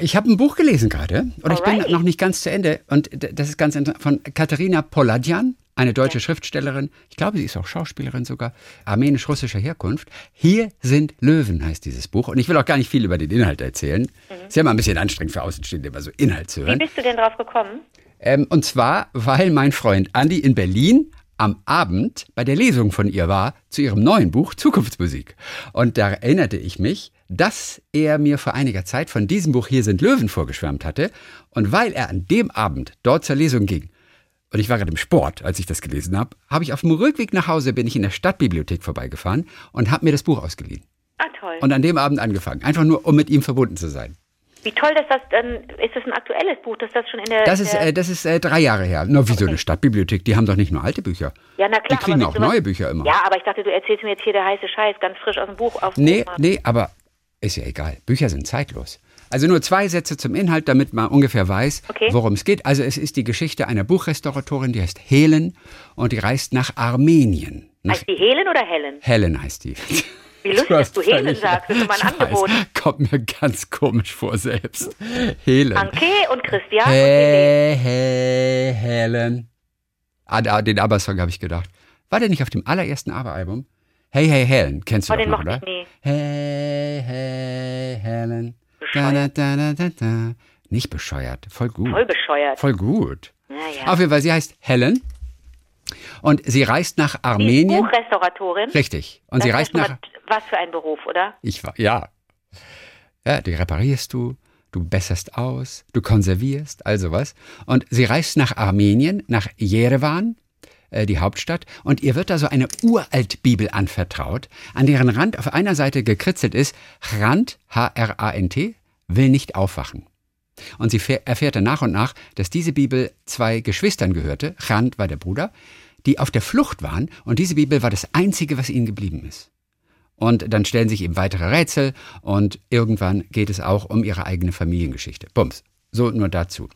Ich habe ein Buch gelesen gerade und Alright. ich bin noch nicht ganz zu Ende. Und das ist ganz interessant von Katharina Poladjan, eine deutsche Schriftstellerin, ich glaube, sie ist auch Schauspielerin sogar, armenisch-russischer Herkunft. Hier sind Löwen heißt dieses Buch. Und ich will auch gar nicht viel über den Inhalt erzählen. Mhm. Ist ja mal ein bisschen anstrengend für Außenstehende, immer so Inhalt zu hören. Wie bist du denn drauf gekommen? Ähm, und zwar, weil mein Freund Andi in Berlin am Abend bei der Lesung von ihr war zu ihrem neuen Buch Zukunftsmusik. Und da erinnerte ich mich, dass er mir vor einiger Zeit von diesem Buch Hier sind Löwen vorgeschwärmt hatte. Und weil er an dem Abend dort zur Lesung ging, und ich war gerade im Sport, als ich das gelesen habe, habe ich auf dem Rückweg nach Hause bin ich in der Stadtbibliothek vorbeigefahren und habe mir das Buch ausgeliehen. Ah, toll. Und an dem Abend angefangen, einfach nur, um mit ihm verbunden zu sein. Wie toll, dass das dann, ist das ein aktuelles Buch, dass das schon in der... Das ist, äh, das ist äh, drei Jahre her. Nur wie okay. so eine Stadtbibliothek, die haben doch nicht nur alte Bücher. Ja, na klar. Die kriegen auch neue Bücher immer. Ja, aber ich dachte, du erzählst mir jetzt hier der heiße Scheiß, ganz frisch aus dem Buch. Auf nee, Buch nee, aber ist ja egal. Bücher sind zeitlos. Also nur zwei Sätze zum Inhalt, damit man ungefähr weiß, okay. worum es geht. Also es ist die Geschichte einer Buchrestauratorin, die heißt Helen und die reist nach Armenien. Nach heißt die Helen oder Helen? Helen heißt die. Wie lustig, dass du Helen sagst. Das ist mein Angebot. Kommt mir ganz komisch vor selbst. Helen. Anke und Christian hey, Hey, Helen. Ah, den ABBA-Song habe ich gedacht. War der nicht auf dem allerersten ABBA-Album? Hey, hey, Helen. Kennst du oh, den noch, oder? Ich nie. Hey, hey, Helen. Da, da, da, da, da. Nicht bescheuert, voll gut. Voll bescheuert. Voll gut. Ja, ja. Auf jeden Fall, sie heißt Helen und sie reist nach Armenien. Sie ist Buchrestauratorin. Richtig. Und das sie reist nach. Was für ein Beruf, oder? Ich war, ja. Ja, die reparierst du, du besserst aus, du konservierst, all sowas. Und sie reist nach Armenien, nach Jerewan, äh, die Hauptstadt, und ihr wird da so eine Uraltbibel anvertraut, an deren Rand auf einer Seite gekritzelt ist Rand, H-R-A-N-T, will nicht aufwachen. Und sie erfährt dann nach und nach, dass diese Bibel zwei Geschwistern gehörte, Rand war der Bruder, die auf der Flucht waren und diese Bibel war das Einzige, was ihnen geblieben ist. Und dann stellen sich eben weitere Rätsel und irgendwann geht es auch um ihre eigene Familiengeschichte. Bums. So nur dazu.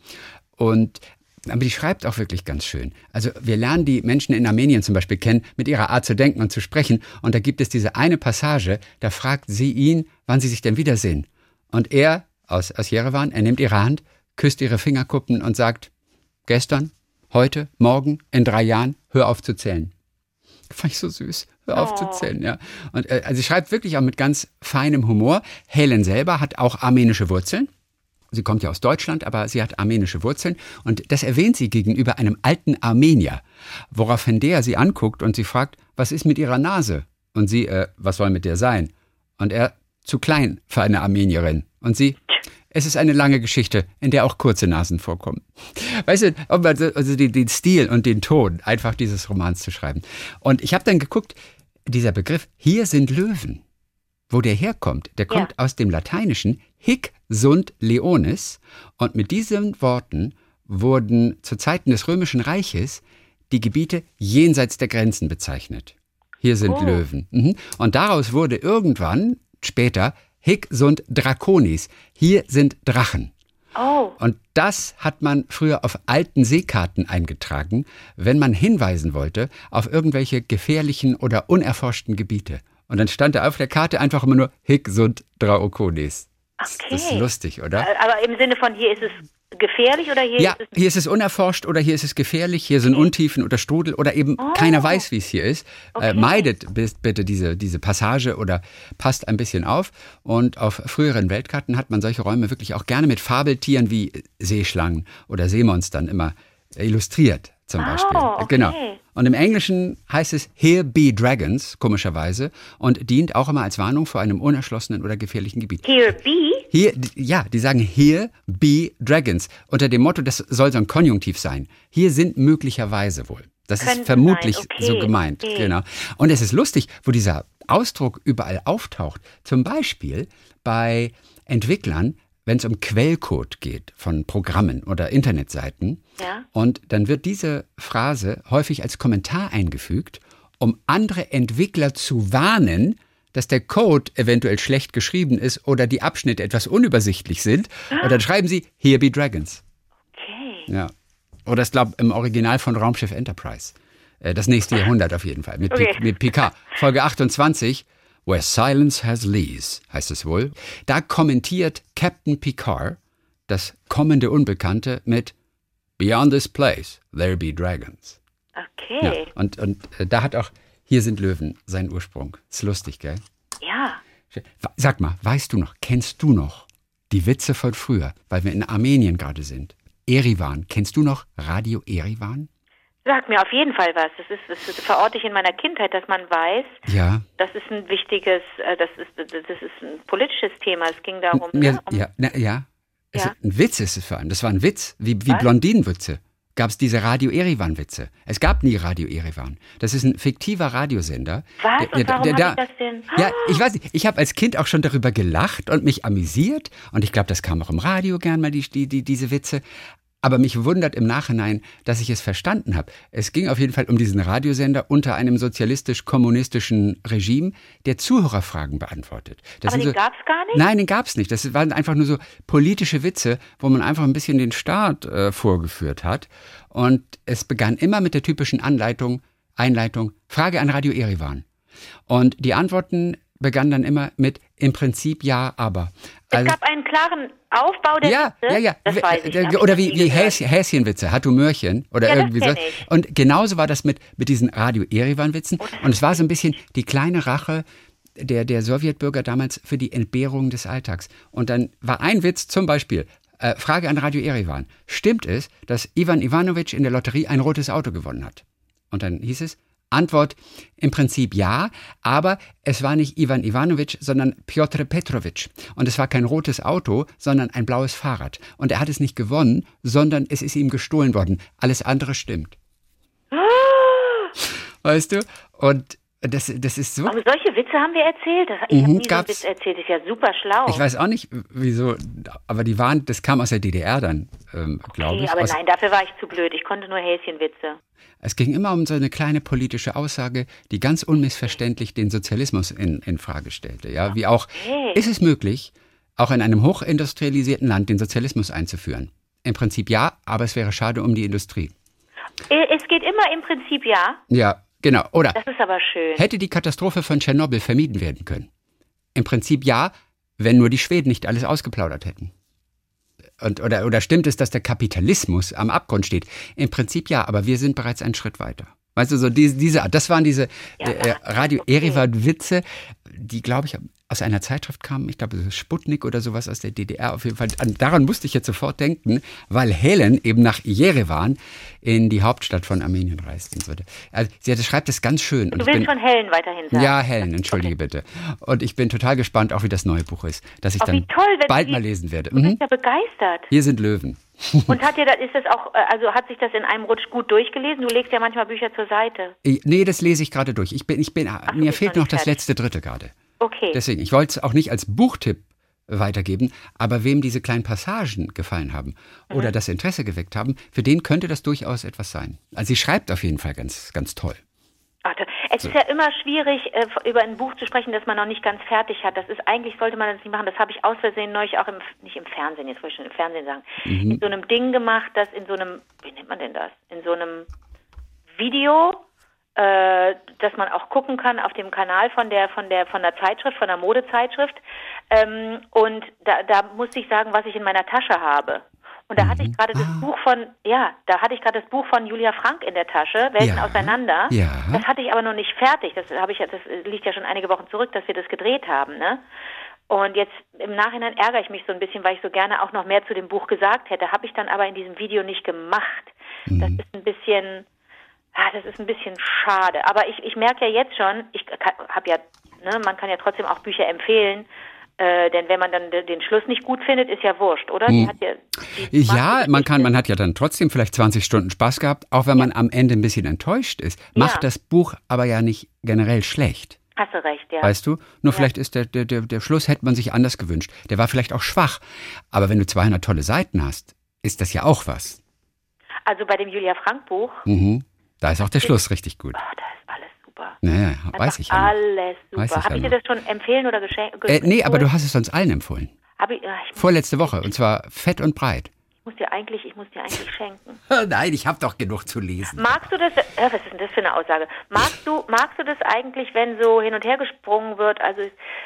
Und aber die schreibt auch wirklich ganz schön. Also wir lernen die Menschen in Armenien zum Beispiel kennen mit ihrer Art zu denken und zu sprechen. Und da gibt es diese eine Passage, da fragt sie ihn, wann sie sich denn wiedersehen. Und er aus, aus Jerewan, er nimmt ihre Hand, küsst ihre Fingerkuppen und sagt, gestern heute, morgen, in drei Jahren, hör auf zu zählen. Fand ich so süß. Hör auf oh. zu zählen, ja. Und äh, also sie schreibt wirklich auch mit ganz feinem Humor. Helen selber hat auch armenische Wurzeln. Sie kommt ja aus Deutschland, aber sie hat armenische Wurzeln. Und das erwähnt sie gegenüber einem alten Armenier, woraufhin der sie anguckt und sie fragt, was ist mit ihrer Nase? Und sie, äh, was soll mit der sein? Und er, zu klein für eine Armenierin. Und sie, es ist eine lange Geschichte, in der auch kurze Nasen vorkommen. Weißt du, also den, den Stil und den Ton einfach dieses Romans zu schreiben. Und ich habe dann geguckt, dieser Begriff, hier sind Löwen, wo der herkommt, der kommt ja. aus dem Lateinischen hic sunt leonis und mit diesen Worten wurden zu Zeiten des Römischen Reiches die Gebiete jenseits der Grenzen bezeichnet. Hier sind oh. Löwen. Mhm. Und daraus wurde irgendwann später hic sunt draconis. Hier sind Drachen. Oh. Und das hat man früher auf alten Seekarten eingetragen, wenn man hinweisen wollte auf irgendwelche gefährlichen oder unerforschten Gebiete. Und dann stand da auf der Karte einfach immer nur Hic sunt Draconis. Okay. Das ist lustig, oder? Äh, aber im Sinne von hier ist es gefährlich oder hier ja, ist es. Hier ist es unerforscht oder hier ist es gefährlich, hier sind Untiefen oder Strudel oder eben oh. keiner weiß, wie es hier ist. Äh, okay. Äh, meidet bitte diese, diese Passage oder passt ein bisschen auf. Und auf früheren Weltkarten hat man solche Räume wirklich auch gerne mit Fabeltieren wie Seeschlangen oder Seemonstern immer illustriert, zum Beispiel. Oh, okay. Genau. Und im Englischen heißt es Here be Dragons, komischerweise, und dient auch immer als Warnung vor einem unerschlossenen oder gefährlichen Gebiet. Here be? Hier, ja, die sagen Here be Dragons. Unter dem Motto, das soll so ein Konjunktiv sein. Hier sind möglicherweise wohl. Das Können ist vermutlich okay. so gemeint. Okay. Genau. Und es ist lustig, wo dieser Ausdruck überall auftaucht. Zum Beispiel bei Entwicklern, wenn es um Quellcode geht von Programmen oder Internetseiten. Ja. Und dann wird diese Phrase häufig als Kommentar eingefügt, um andere Entwickler zu warnen, dass der Code eventuell schlecht geschrieben ist oder die Abschnitte etwas unübersichtlich sind. Ah. Und dann schreiben sie Here be Dragons. Okay. Ja. Oder ich glaube im Original von Raumschiff Enterprise. Äh, das nächste Jahrhundert auf jeden Fall. Mit, okay. mit Picard. Folge 28. Where Silence Has Lees, heißt es wohl. Da kommentiert Captain Picard das kommende Unbekannte mit Beyond this place, there be dragons. Okay. Ja, und, und äh, da hat auch Hier sind Löwen seinen Ursprung. Ist lustig, gell? Ja. Sag mal, weißt du noch, kennst du noch die Witze von früher, weil wir in Armenien gerade sind? Erivan, kennst du noch Radio Erivan? Sagt mir auf jeden Fall was. Das ist, das verorte ich in meiner Kindheit, dass man weiß, ja. das ist ein wichtiges, äh, das ist, das ist ein politisches Thema. Es ging darum. Ja, ne, um, ja, na, ja. ja. ein Witz ist es vor allem. Das war ein Witz, wie, wie Blondinenwitze. Gab es diese Radio Erivan-Witze. Es gab nie Radio Erivan. Das ist ein fiktiver Radiosender. Was? Der, warum der, der, ich das denn? Ja, ich weiß nicht. Ich habe als Kind auch schon darüber gelacht und mich amüsiert. Und ich glaube, das kam auch im Radio gern mal, die, die, diese Witze. Aber mich wundert im Nachhinein, dass ich es verstanden habe. Es ging auf jeden Fall um diesen Radiosender unter einem sozialistisch-kommunistischen Regime, der Zuhörerfragen beantwortet. Das Aber den so, gab es gar nicht? Nein, den gab es nicht. Das waren einfach nur so politische Witze, wo man einfach ein bisschen den Staat äh, vorgeführt hat. Und es begann immer mit der typischen Anleitung, Einleitung, Frage an Radio Erivan. Und die Antworten begannen dann immer mit im Prinzip ja, aber. Also, es gab einen klaren Aufbau der ja, Witze. Ja, ja, das weiß ich, Oder wie, wie Häs Häschenwitze, Hattu Mörchen oder ja, irgendwie so. Und genauso war das mit, mit diesen Radio Erivan-Witzen. Oh, und es war so ein bisschen die kleine Rache der, der Sowjetbürger damals für die Entbehrung des Alltags. Und dann war ein Witz zum Beispiel, äh, Frage an Radio Erivan. Stimmt es, dass Ivan Ivanovic in der Lotterie ein rotes Auto gewonnen hat? Und dann hieß es, Antwort im Prinzip ja, aber es war nicht Ivan Ivanovic, sondern Piotr Petrovic. Und es war kein rotes Auto, sondern ein blaues Fahrrad. Und er hat es nicht gewonnen, sondern es ist ihm gestohlen worden. Alles andere stimmt. Ah. Weißt du? Und das, das ist so. Aber solche Witze haben wir erzählt. Ich mhm, habe nie so einen Witz erzählt. Ist ja super schlau. Ich weiß auch nicht, wieso, aber die waren, das kam aus der DDR dann, ähm, glaube okay, ich. Aber nein, dafür war ich zu blöd. Ich konnte nur Häschenwitze. Es ging immer um so eine kleine politische Aussage, die ganz unmissverständlich den Sozialismus in, in Frage stellte. Ja, wie auch, okay. ist es möglich, auch in einem hochindustrialisierten Land den Sozialismus einzuführen? Im Prinzip ja, aber es wäre schade um die Industrie. Äh, es geht immer im Prinzip ja. Ja, Genau, oder? Das ist aber schön. Hätte die Katastrophe von Tschernobyl vermieden werden können? Im Prinzip ja, wenn nur die Schweden nicht alles ausgeplaudert hätten. Und, oder, oder stimmt es, dass der Kapitalismus am Abgrund steht? Im Prinzip ja, aber wir sind bereits einen Schritt weiter. Weißt du, so diese, diese Art, das waren diese ja, äh, Radio Erivat Witze, die, glaube ich, aus einer Zeitschrift kamen, ich glaube, Sputnik oder sowas aus der DDR auf jeden Fall. Daran musste ich jetzt sofort denken, weil Helen eben nach Jerewan in die Hauptstadt von Armenien reist und so weiter. Also sie schreibt es ganz schön. Du willst bin, von Helen weiterhin sagen? Ja, Helen, entschuldige okay. bitte. Und ich bin total gespannt, auch wie das neue Buch ist, das ich oh, dann toll, bald die, mal lesen werde. Du bist mhm. ja begeistert. Hier sind Löwen. <laughs> Und hat dir das, ist das auch, äh, also hat sich das in einem Rutsch gut durchgelesen? Du legst ja manchmal Bücher zur Seite. Nee, das lese ich gerade durch. Ich bin, ich bin, Ach, mir fehlt noch, noch das letzte Dritte gerade. Okay. Deswegen, ich wollte es auch nicht als Buchtipp weitergeben, aber wem diese kleinen Passagen gefallen haben oder mhm. das Interesse geweckt haben, für den könnte das durchaus etwas sein. Also sie schreibt auf jeden Fall ganz, ganz toll. Ach, es ist ja immer schwierig, äh, über ein Buch zu sprechen, das man noch nicht ganz fertig hat. Das ist eigentlich sollte man das nicht machen. Das habe ich aus Versehen neulich auch im nicht im Fernsehen, jetzt wollte ich schon im Fernsehen sagen, mhm. in so einem Ding gemacht, das in so einem, wie nennt man denn das? In so einem Video äh, dass man auch gucken kann auf dem Kanal von der von der von der Zeitschrift, von der Modezeitschrift. Ähm, und da, da musste ich sagen, was ich in meiner Tasche habe. Und da hatte ich mhm. gerade das ah. Buch von, ja, da hatte ich gerade das Buch von Julia Frank in der Tasche, Welten ja. auseinander. Ja. Das hatte ich aber noch nicht fertig. Das habe ich, das liegt ja schon einige Wochen zurück, dass wir das gedreht haben, ne? Und jetzt im Nachhinein ärgere ich mich so ein bisschen, weil ich so gerne auch noch mehr zu dem Buch gesagt hätte. Habe ich dann aber in diesem Video nicht gemacht. Mhm. Das ist ein bisschen, ah, das ist ein bisschen schade. Aber ich, ich merke ja jetzt schon, ich habe ja, ne, man kann ja trotzdem auch Bücher empfehlen. Äh, denn wenn man dann den Schluss nicht gut findet, ist ja wurscht, oder? Hm. Ja, ja man kann, man hat ja dann trotzdem vielleicht 20 Stunden Spaß gehabt, auch wenn ja. man am Ende ein bisschen enttäuscht ist. Macht ja. das Buch aber ja nicht generell schlecht. Hast du recht, ja. Weißt du? Nur vielleicht ist der, der, der, der Schluss hätte man sich anders gewünscht. Der war vielleicht auch schwach. Aber wenn du 200 tolle Seiten hast, ist das ja auch was. Also bei dem Julia Frank Buch, mhm. Da ist auch der Schluss richtig gut. Oh, da ist alles super. Naja, weiß ich ja. Alles super. Habe ich dir das schon empfehlen oder geschenkt? Äh, nee, aber du hast es uns allen empfohlen. Hab ich, ach, ich Vorletzte Woche. Und zwar fett und breit. Ich muss dir eigentlich, ich muss dir eigentlich schenken. <laughs> Nein, ich habe doch genug zu lesen. Magst du das, äh, was ist denn das für eine Aussage? Magst du, magst du das eigentlich, wenn so hin und her gesprungen wird? Also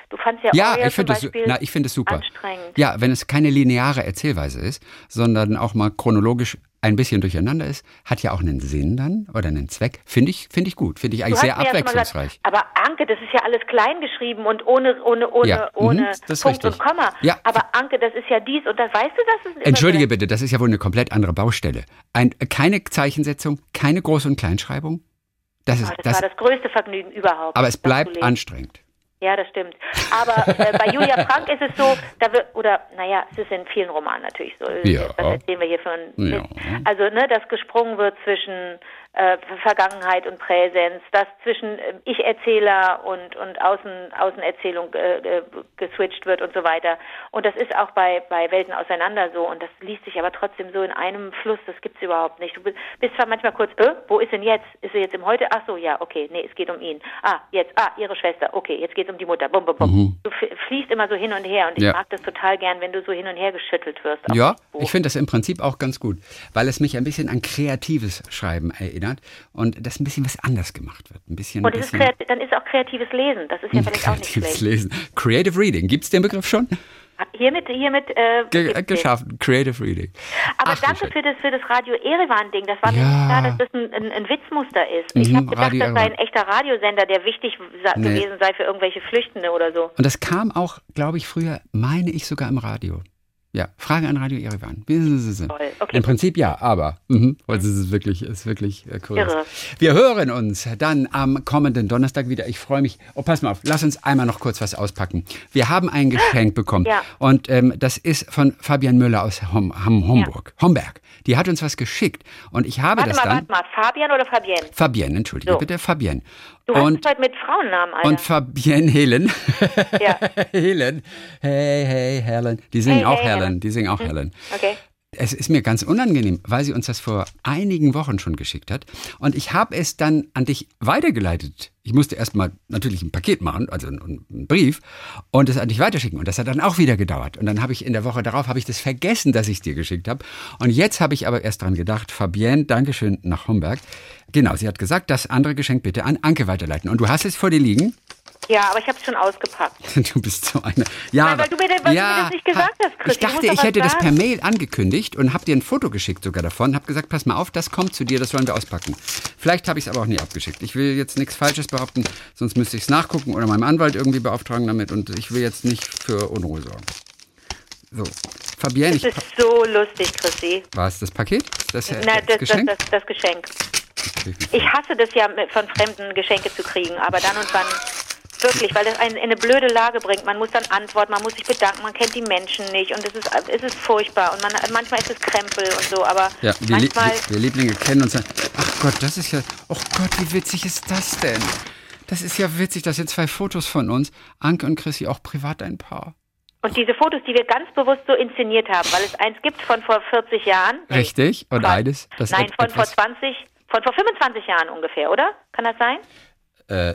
du fandst ja Ja, ich finde es find super. Anstrengend. Ja, wenn es keine lineare Erzählweise ist, sondern auch mal chronologisch ein bisschen durcheinander ist, hat ja auch einen Sinn dann oder einen Zweck. Finde ich, finde ich gut. Finde ich eigentlich sehr abwechslungsreich. Gesagt, aber Anke, das ist ja alles klein geschrieben und ohne, ohne, ohne, ja, ohne mhm, Punkt und Komma. Ja. Aber Anke, das ist ja dies und das. Weißt du, das ist Entschuldige bitte, das ist ja wohl eine komplett andere Baustelle. Ein, keine Zeichensetzung, keine Groß- und Kleinschreibung. Das, ist, oh, das, das war das größte Vergnügen überhaupt. Aber es bleibt anstrengend. Ja, das stimmt. Aber äh, bei <laughs> Julia Frank ist es so, da wird, oder naja, es ist in vielen Romanen natürlich so. Ja. Was erzählen wir hier ein ja. Also, ne, dass gesprungen wird zwischen äh, Vergangenheit und Präsenz, dass zwischen äh, Ich-Erzähler und, und Außen, Außenerzählung äh, geswitcht wird und so weiter. Und das ist auch bei, bei Welten auseinander so. Und das liest sich aber trotzdem so in einem Fluss, das gibt's überhaupt nicht. Du bist zwar manchmal kurz, äh, wo ist denn jetzt? Ist er jetzt im Heute? Ach so, ja, okay, nee, es geht um ihn. Ah, jetzt, ah, ihre Schwester, okay, jetzt geht's um die Mutter. Bum, bum, bum. Mhm. Du fließt immer so hin und her und ich ja. mag das total gern, wenn du so hin und her geschüttelt wirst. Ja, ich finde das im Prinzip auch ganz gut, weil es mich ein bisschen an kreatives Schreiben erinnert erinnert und das ein bisschen was anders gemacht wird. Ein bisschen, und bisschen ist dann ist auch kreatives Lesen. Das ist ja vielleicht auch nicht schlecht. Lesen. Creative Reading. Gibt es den Begriff schon? Hiermit, hiermit äh, Ge geschaffen, Creative Reading. Aber Ach, danke für das, für das Radio Erevan-Ding. Das war ja. mir klar, dass das ein, ein, ein Witzmuster ist. Mhm, ich habe gedacht, Radio das sei ein echter Radiosender, der wichtig nee. gewesen sei für irgendwelche Flüchtende oder so. Und das kam auch, glaube ich, früher, meine ich sogar im Radio. Ja, Frage an Radio Erivan. Okay. Im Prinzip ja, aber mhm, es ist wirklich, ist wirklich äh, cool. Irre. Wir hören uns dann am kommenden Donnerstag wieder. Ich freue mich. Oh, pass mal auf, lass uns einmal noch kurz was auspacken. Wir haben ein Geschenk <gasps> bekommen ja. und ähm, das ist von Fabian Müller aus Hom Ham Homburg, ja. Homberg. Die hat uns was geschickt und ich habe warte das mal, dann. Warte mal, Fabian oder Fabienne? Fabienne, entschuldige so. bitte, Fabienne. Du und, halt mit Frauennamen, Alter. Und Fabienne Helen. Ja. <laughs> Helen. Hey, hey, Helen. Die singen hey, auch hey, Helen. Helen. Die singen auch hm. Helen. Okay. Es ist mir ganz unangenehm, weil sie uns das vor einigen Wochen schon geschickt hat. Und ich habe es dann an dich weitergeleitet. Ich musste erstmal natürlich ein Paket machen, also einen, Brief, und es an dich weiterschicken. Und das hat dann auch wieder gedauert. Und dann habe ich in der Woche darauf habe ich das vergessen, dass ich es dir geschickt habe. Und jetzt habe ich aber erst dran gedacht, Fabienne, Dankeschön nach Homberg. Genau, sie hat gesagt, das andere Geschenk bitte an Anke weiterleiten. Und du hast es vor dir liegen. Ja, aber ich habe es schon ausgepackt. <laughs> du bist so eine. Ja, Nein, weil du mir, weil ja, du mir das nicht gesagt hast, Chris. Ich dachte, ich hätte das per Mail angekündigt und habe dir ein Foto geschickt sogar davon. Habe gesagt, pass mal auf, das kommt zu dir, das wollen wir auspacken. Vielleicht habe ich es aber auch nie abgeschickt. Ich will jetzt nichts Falsches behaupten, sonst müsste ich es nachgucken oder meinem Anwalt irgendwie beauftragen damit und ich will jetzt nicht für Unruhe sorgen. So, Fabienne. Das ist so lustig, Chrissy. Was, das Paket? Das, Nein, das, das, Geschenk? Das, das, das Geschenk. Ich hasse das ja, von Fremden Geschenke zu kriegen, aber dann und wann Wirklich, weil das einen in eine blöde Lage bringt. Man muss dann antworten, man muss sich bedanken, man kennt die Menschen nicht und es ist, es ist furchtbar. Und man, manchmal ist es Krempel und so, aber ja, wir, manchmal... wir, wir Lieblinge kennen uns. Ach Gott, das ist ja... Oh Gott, wie witzig ist das denn? Das ist ja witzig, das sind zwei Fotos von uns. Anke und Chrissy, auch privat ein Paar. Und diese Fotos, die wir ganz bewusst so inszeniert haben, weil es eins gibt von vor 40 Jahren. Richtig, und eines. Das nein, von vor 20, von vor 25 Jahren ungefähr, oder? Kann das sein? Äh,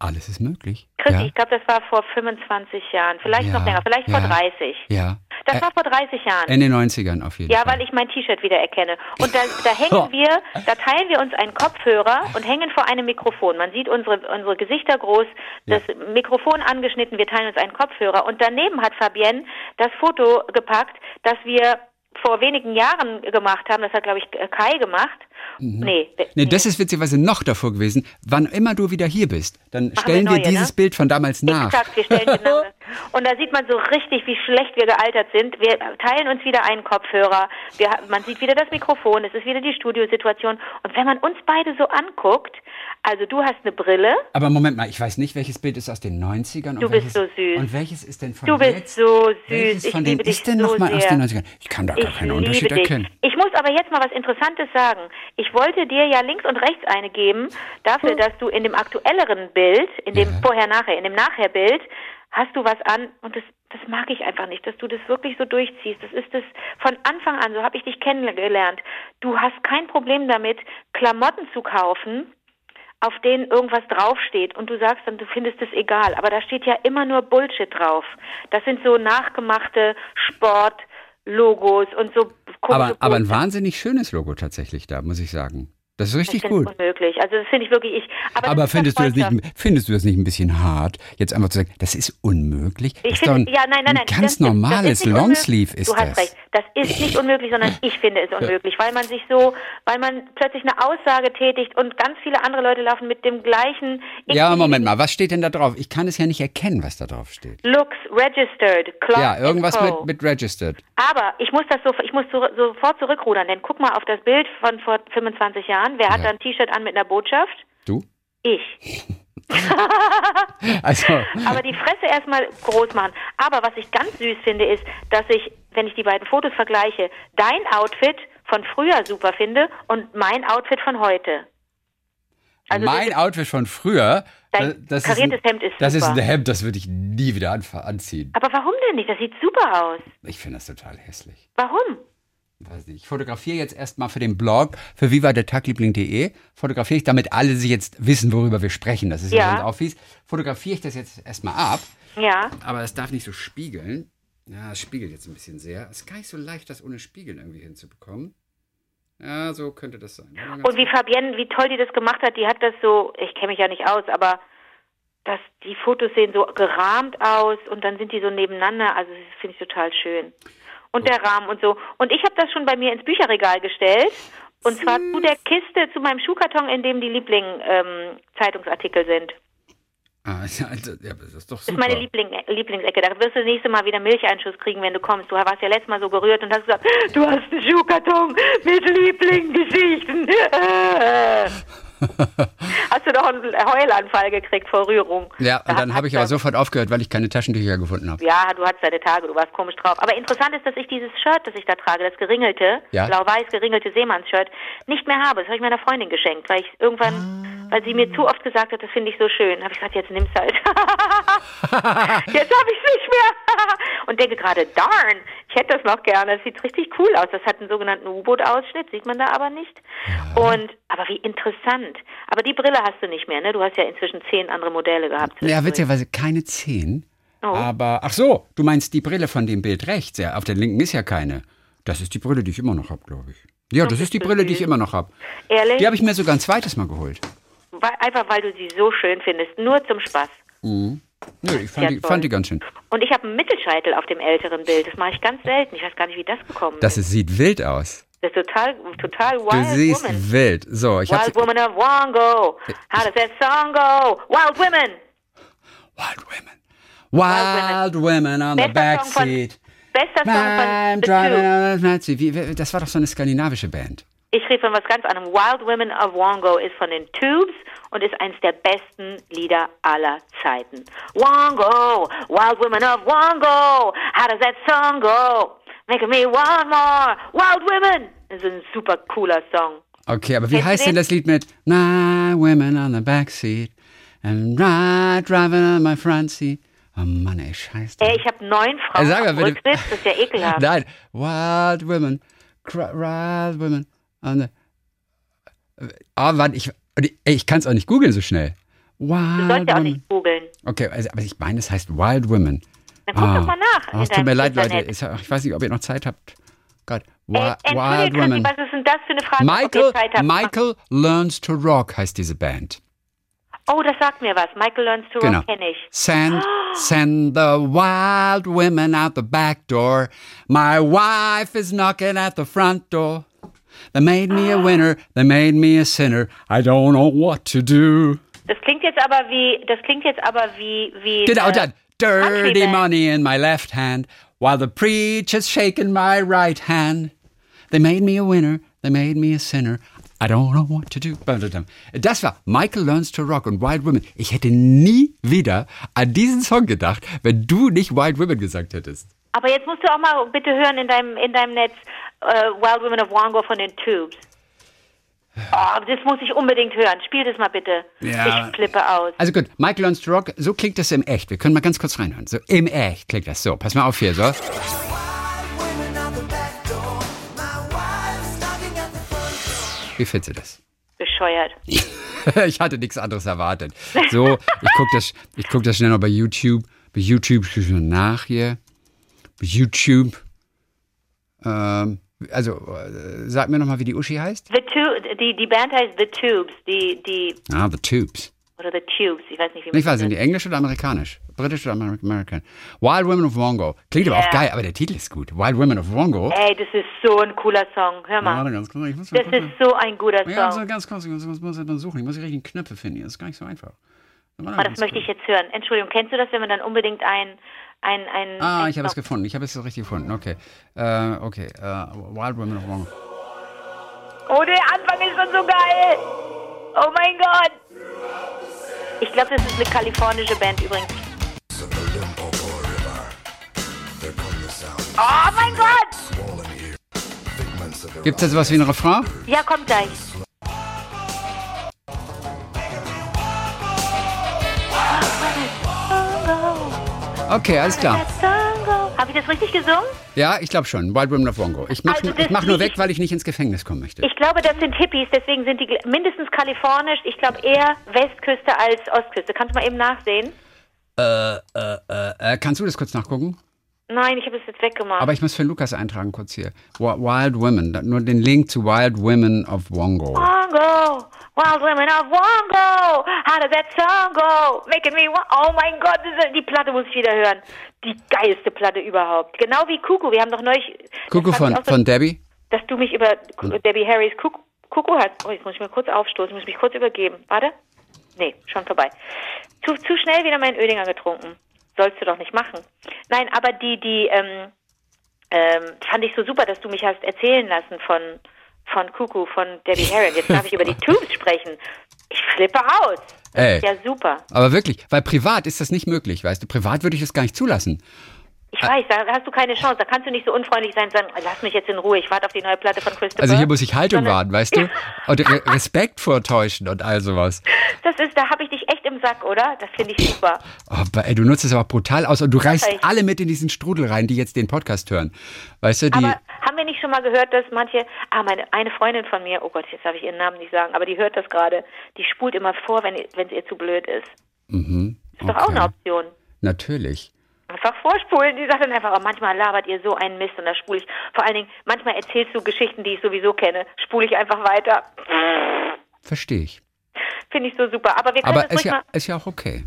alles ist möglich. Christi, ja. ich glaube, das war vor 25 Jahren, vielleicht ja, noch länger, vielleicht ja, vor 30. Ja. Das äh, war vor 30 Jahren. In den 90ern auf jeden ja, Fall. Ja, weil ich mein T-Shirt wieder erkenne. Und da, da <laughs> hängen wir, da teilen wir uns einen Kopfhörer und hängen vor einem Mikrofon. Man sieht unsere, unsere Gesichter groß, das Mikrofon angeschnitten, wir teilen uns einen Kopfhörer. Und daneben hat Fabienne das Foto gepackt, das wir vor wenigen Jahren gemacht haben. Das hat, glaube ich, Kai gemacht. Mhm. Nee, nee, das ist witzigerweise noch davor gewesen. Wann immer du wieder hier bist, dann Machen stellen wir, neue, wir, dieses ne? Bild von damals nach. Exakt, wir stellen <laughs> genau Und da sieht man so richtig, wie schlecht wir gealtert sind. Wir teilen uns wieder einen Kopfhörer. Wir, man sieht wieder das Mikrofon. Es ist wieder die Studiosituation. Und wenn man uns beide so anguckt, also du hast eine Brille. Aber Moment mal, ich weiß nicht, welches Bild ist aus den 90ern. du bist so süß. Und welches ist denn von Du bist jetzt? so süß. Welches von denen ist denn so nochmal aus den 90ern? Ich kann da gar keinen Unterschied dich. erkennen. Ich muss aber jetzt mal was Interessantes sagen. Ich wollte dir ja links und rechts eine geben, dafür, hm. dass du in dem aktuelleren Bild, in dem ja. Vorher-Nachher, in dem Nachher-Bild, hast du was an und das, das mag ich einfach nicht, dass du das wirklich so durchziehst. Das ist das von Anfang an, so habe ich dich kennengelernt. Du hast kein Problem damit, Klamotten zu kaufen, auf denen irgendwas draufsteht und du sagst dann, du findest es egal. Aber da steht ja immer nur Bullshit drauf. Das sind so nachgemachte Sportlogos und so. Aber, aber ein wahnsinnig schönes Logo tatsächlich da, muss ich sagen. Das ist richtig gut. unmöglich. Also das finde ich wirklich ich. Aber, aber findest du das nicht? Findest du das nicht ein bisschen hart, jetzt einfach zu sagen, das ist unmöglich? Ich finde, ist ja, nein, nein, nein. Ein ganz das, normales das Longsleeve ist das. Du hast recht. Das ist nicht unmöglich, sondern ich finde es unmöglich, weil man sich so, weil man plötzlich eine Aussage tätigt und ganz viele andere Leute laufen mit dem gleichen. Ja, Moment mal, was steht denn da drauf? Ich kann es ja nicht erkennen, was da drauf steht. Looks registered. Clock ja, irgendwas mit, mit registered. Aber ich muss das so, ich muss so, sofort zurückrudern, denn guck mal auf das Bild von vor 25 Jahren an? Wer ja. hat da ein T-Shirt an mit einer Botschaft? Du? Ich. <laughs> also. Aber die Fresse erstmal groß machen. Aber was ich ganz süß finde, ist, dass ich, wenn ich die beiden Fotos vergleiche, dein Outfit von früher super finde und mein Outfit von heute. Also mein Outfit von früher, Dein das kariertes ist ein, Hemd ist super. Das ist ein Hemd, das würde ich nie wieder anziehen. Aber warum denn nicht? Das sieht super aus. Ich finde das total hässlich. Warum? Weiß nicht, ich fotografiere jetzt erstmal für den Blog, für vivadertagliebling.de, fotografiere ich, damit alle sich jetzt wissen, worüber wir sprechen. Das ist ja, ja auch fies. Fotografiere ich das jetzt erstmal ab. Ja. Aber es darf nicht so spiegeln. Ja, es spiegelt jetzt ein bisschen sehr. Es ist gar nicht so leicht, das ohne Spiegeln irgendwie hinzubekommen. Ja, so könnte das sein. Und wie Fabienne, wie toll die das gemacht hat, die hat das so, ich kenne mich ja nicht aus, aber das, die Fotos sehen so gerahmt aus und dann sind die so nebeneinander. Also das finde ich total schön und der Rahmen und so. Und ich habe das schon bei mir ins Bücherregal gestellt. Und zwar zu der Kiste, zu meinem Schuhkarton, in dem die Liebling-Zeitungsartikel ähm, sind. Ah, <laughs> also, ja, das ist doch super. Das ist meine Liebling Lieblingsecke. Da wirst du das nächste Mal wieder Milcheinschuss kriegen, wenn du kommst. Du warst ja letztes Mal so gerührt und hast gesagt, <laughs> du hast einen Schuhkarton mit Lieblinggeschichten. <laughs> <laughs> Hast du doch einen Heulanfall gekriegt vor Rührung. Ja, und dann habe ich aber sofort aufgehört, weil ich keine Taschentücher gefunden habe. Ja, du hattest deine Tage, du warst komisch drauf. Aber interessant ist, dass ich dieses Shirt, das ich da trage, das geringelte, ja? blau-weiß geringelte Seemannsshirt, nicht mehr habe. Das habe ich meiner Freundin geschenkt, weil ich irgendwann, ah. Weil sie mir zu oft gesagt hat, das finde ich so schön. Habe ich gesagt, jetzt nimm's halt. <laughs> jetzt habe ich es nicht mehr. <laughs> und denke gerade, darn, ich hätte das noch gerne. Das sieht richtig cool aus. Das hat einen sogenannten U-Boot-Ausschnitt, sieht man da aber nicht. Ja. Und, aber wie interessant. Aber die Brille hast du nicht mehr, ne? Du hast ja inzwischen zehn andere Modelle gehabt. Ja, witzigerweise keine zehn. Oh. Aber, ach so, du meinst die Brille von dem Bild rechts. Ja, auf der linken ist ja keine. Das ist die Brille, die ich immer noch habe, glaube ich. Ja, das, ist die Brille, die ich immer noch habe. Ehrlich? Die habe ich mir sogar ein zweites Mal geholt. Einfach weil du sie so schön findest, nur zum Spaß. Mhm. Nö, ich fand, die, fand die ganz schön. Und ich habe einen Mittelscheitel auf dem älteren Bild. Das mache ich ganz selten. Ich weiß gar nicht, wie das gekommen ist. Das sieht wild aus. Das ist total, total wild Du siehst woman. wild. So, ich Wild Woman of Wongo. How does that song go? Wild Women. Wild Women. Wild, Women on the backseat. Bester Song von The Tubes. Wie, das war doch so eine skandinavische Band. Ich rede von was ganz anderem. Wild Women of Wongo ist von den Tubes und ist eines der besten Lieder aller Zeiten. Wongo, Wild Women of Wongo, how does that song go? Making me want more, Wild Women. Das ist ein super cooler Song. Okay, aber wie Kennst heißt denn das Lied mit Nine Women on the Backseat and right driving on my front seat? Oh Mann, ey, scheiße. Ey, ich habe neun Frauen Sag mal, bitte. Das ist ja ekelhaft. <laughs> Nein, Wild Women, Wild Women on the... Oh, warte, ich, ich kann es auch nicht googeln so schnell. Wild du sollst ja auch nicht googeln. Okay, also, aber ich meine, es heißt Wild Women. Dann guck oh. doch mal nach. Oh, es tut mir leid, Leute. Ich weiß nicht, ob ihr noch Zeit habt. Gott. Wild, Wild Women. Was ist denn das für eine Frage? Michael, Michael Learns to Rock heißt diese Band. Oh, das sagt mir was. Michael Learns to genau. Rock kenne ich. Send, <gasps> send the wild women out the back door. My wife is knocking at the front door. They made me a winner, they made me a sinner. I don't know what to do. Das klingt jetzt aber wie, das klingt jetzt aber wie, wie. Genau, dann. Dirty money in my left hand, while the preacher's shaking my right hand. They made me a winner, they made me a sinner. I don't know what to do. Das war Michael Learns to Rock und Wild Women. Ich hätte nie wieder an diesen Song gedacht, wenn du nicht Wild Women gesagt hättest. Aber jetzt musst du auch mal bitte hören in deinem, in deinem Netz uh, Wild Women of Wango von den Tubes. Oh, das muss ich unbedingt hören. Spiel das mal bitte. Ja. Ich flippe aus. Also gut, Michael Learns to Rock, so klingt das im Echt. Wir können mal ganz kurz reinhören. So im Echt klingt das so. Pass mal auf hier, so. Wie findest du das? Bescheuert. <laughs> ich hatte nichts anderes erwartet. So, ich gucke das, guck das schnell noch bei YouTube. Bei YouTube nach hier. Bei YouTube. Ähm, also, äh, sag mir nochmal, wie die Uschi heißt. The tu die, die Band heißt The Tubes. Die, die ah, The Tubes. Oder The Tubes, ich weiß nicht, wie man Ich weiß nicht, englisch oder amerikanisch? Britisch oder American? Wild Women of Wongo. Klingt yeah. aber auch geil, aber der Titel ist gut. Wild Women of Wongo. Ey, das ist so ein cooler Song. Hör mal. Ja, ganz kurz, ich muss das ist so ein guter Song. Ja, so ganz kurz, ich muss, ich muss dann suchen. Ich muss die richtigen Knöpfe finden. Das ist gar nicht so einfach. Aber oh, das möchte ich jetzt hören. Entschuldigung, kennst du das, wenn man dann unbedingt ein ein, ein Ah, ich habe es gefunden. Ich habe es richtig gefunden. Okay. Uh, okay. Uh, Wild Women of Wongo. Oh, der Anfang ist schon so geil. Oh mein Gott. Ich glaube, das ist eine kalifornische Band übrigens. Oh mein Gott! Gibt es jetzt was wie ein Refrain? Ja, kommt gleich. Okay, alles klar. Habe ich das richtig gesungen? Ja, ich glaube schon. Wild Women of Wongo. Ich mache also mach nur weg, weil ich nicht ins Gefängnis kommen möchte. Ich glaube, das sind Hippies, deswegen sind die mindestens kalifornisch. Ich glaube eher Westküste als Ostküste. Kannst du mal eben nachsehen? Äh, äh, äh, äh kannst du das kurz nachgucken? Nein, ich habe es jetzt weggemacht. Aber ich muss für Lukas eintragen kurz hier. Wild Women, nur den Link zu Wild Women of Wongo. Wongo, Wild Women of Wongo. How does that song go? Making me, oh mein Gott, die Platte muss ich wieder hören. Die geilste Platte überhaupt. Genau wie Kuku. Wir haben doch neulich. Kuku von, so, von Debbie? Dass du mich über hm. Debbie Harrys Kuku, Kuku hast. Oh, jetzt muss ich mal kurz aufstoßen, ich muss mich kurz übergeben. Warte. Nee, schon vorbei. Zu, zu schnell wieder meinen Ödinger getrunken sollst du doch nicht machen. Nein, aber die, die, ähm, ähm, fand ich so super, dass du mich hast erzählen lassen von, von Kuku, von Debbie <laughs> Harry. Jetzt darf ich über die Tubes sprechen. Ich flippe aus. Ey, ja super. Aber wirklich, weil privat ist das nicht möglich, weißt du. Privat würde ich das gar nicht zulassen. Ich weiß, da hast du keine Chance. Da kannst du nicht so unfreundlich sein und sagen, lass mich jetzt in Ruhe, ich warte auf die neue Platte von Christopher. Also hier muss ich Haltung wahren, weißt du? <laughs> Und Respekt vortäuschen und all sowas. Das ist, da habe ich dich echt im Sack, oder? Das finde ich super. Oh, aber, ey, du nutzt es aber brutal aus und du reißt alle mit in diesen Strudel rein, die jetzt den Podcast hören. Weißt du, die. Aber haben wir nicht schon mal gehört, dass manche, ah, meine, eine Freundin von mir, oh Gott, jetzt darf ich ihren Namen nicht sagen, aber die hört das gerade, die spult immer vor, wenn es ihr zu blöd ist. Mhm. Ist okay. doch auch eine Option. Natürlich. Einfach vorspulen. Die sagt dann einfach, oh, manchmal labert ihr so einen Mist und da spule ich. Vor allen Dingen, manchmal erzählst du Geschichten, die ich sowieso kenne. Spule ich einfach weiter. Verstehe ich. Finde ich so super. Aber wir können Aber das ist ja, ist ja auch okay.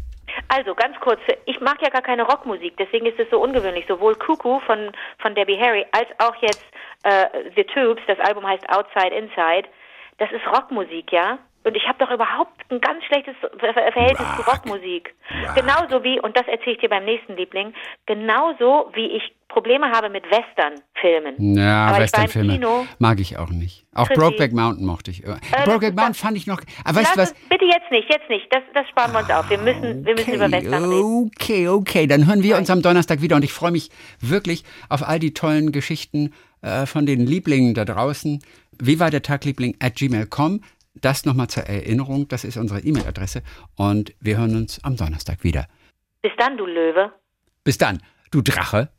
Also ganz kurz, ich mag ja gar keine Rockmusik, deswegen ist es so ungewöhnlich. Sowohl Cuckoo von, von Debbie Harry als auch jetzt äh, The Tubes, das Album heißt Outside Inside, das ist Rockmusik, ja? Und ich habe doch überhaupt ein ganz schlechtes Verhältnis Rock. zu Rockmusik. Rock. Genauso wie, und das erzähle ich dir beim nächsten Liebling, genauso wie ich Probleme habe mit Western-Filmen. Ja, Western-Filme mag ich auch nicht. Auch Brokeback Mountain mochte ich. Äh, Brokeback Mountain fand ich noch. Aber weißt du was? Bitte jetzt nicht, jetzt nicht. Das, das sparen wir uns auf. Wir müssen, okay, wir müssen über Western reden. Okay, okay. Dann hören wir uns am Donnerstag wieder und ich freue mich wirklich auf all die tollen Geschichten äh, von den Lieblingen da draußen. Wie war der Tagliebling at gmail.com? Das nochmal zur Erinnerung. Das ist unsere E-Mail-Adresse und wir hören uns am Donnerstag wieder. Bis dann, du Löwe. Bis dann, du Drache.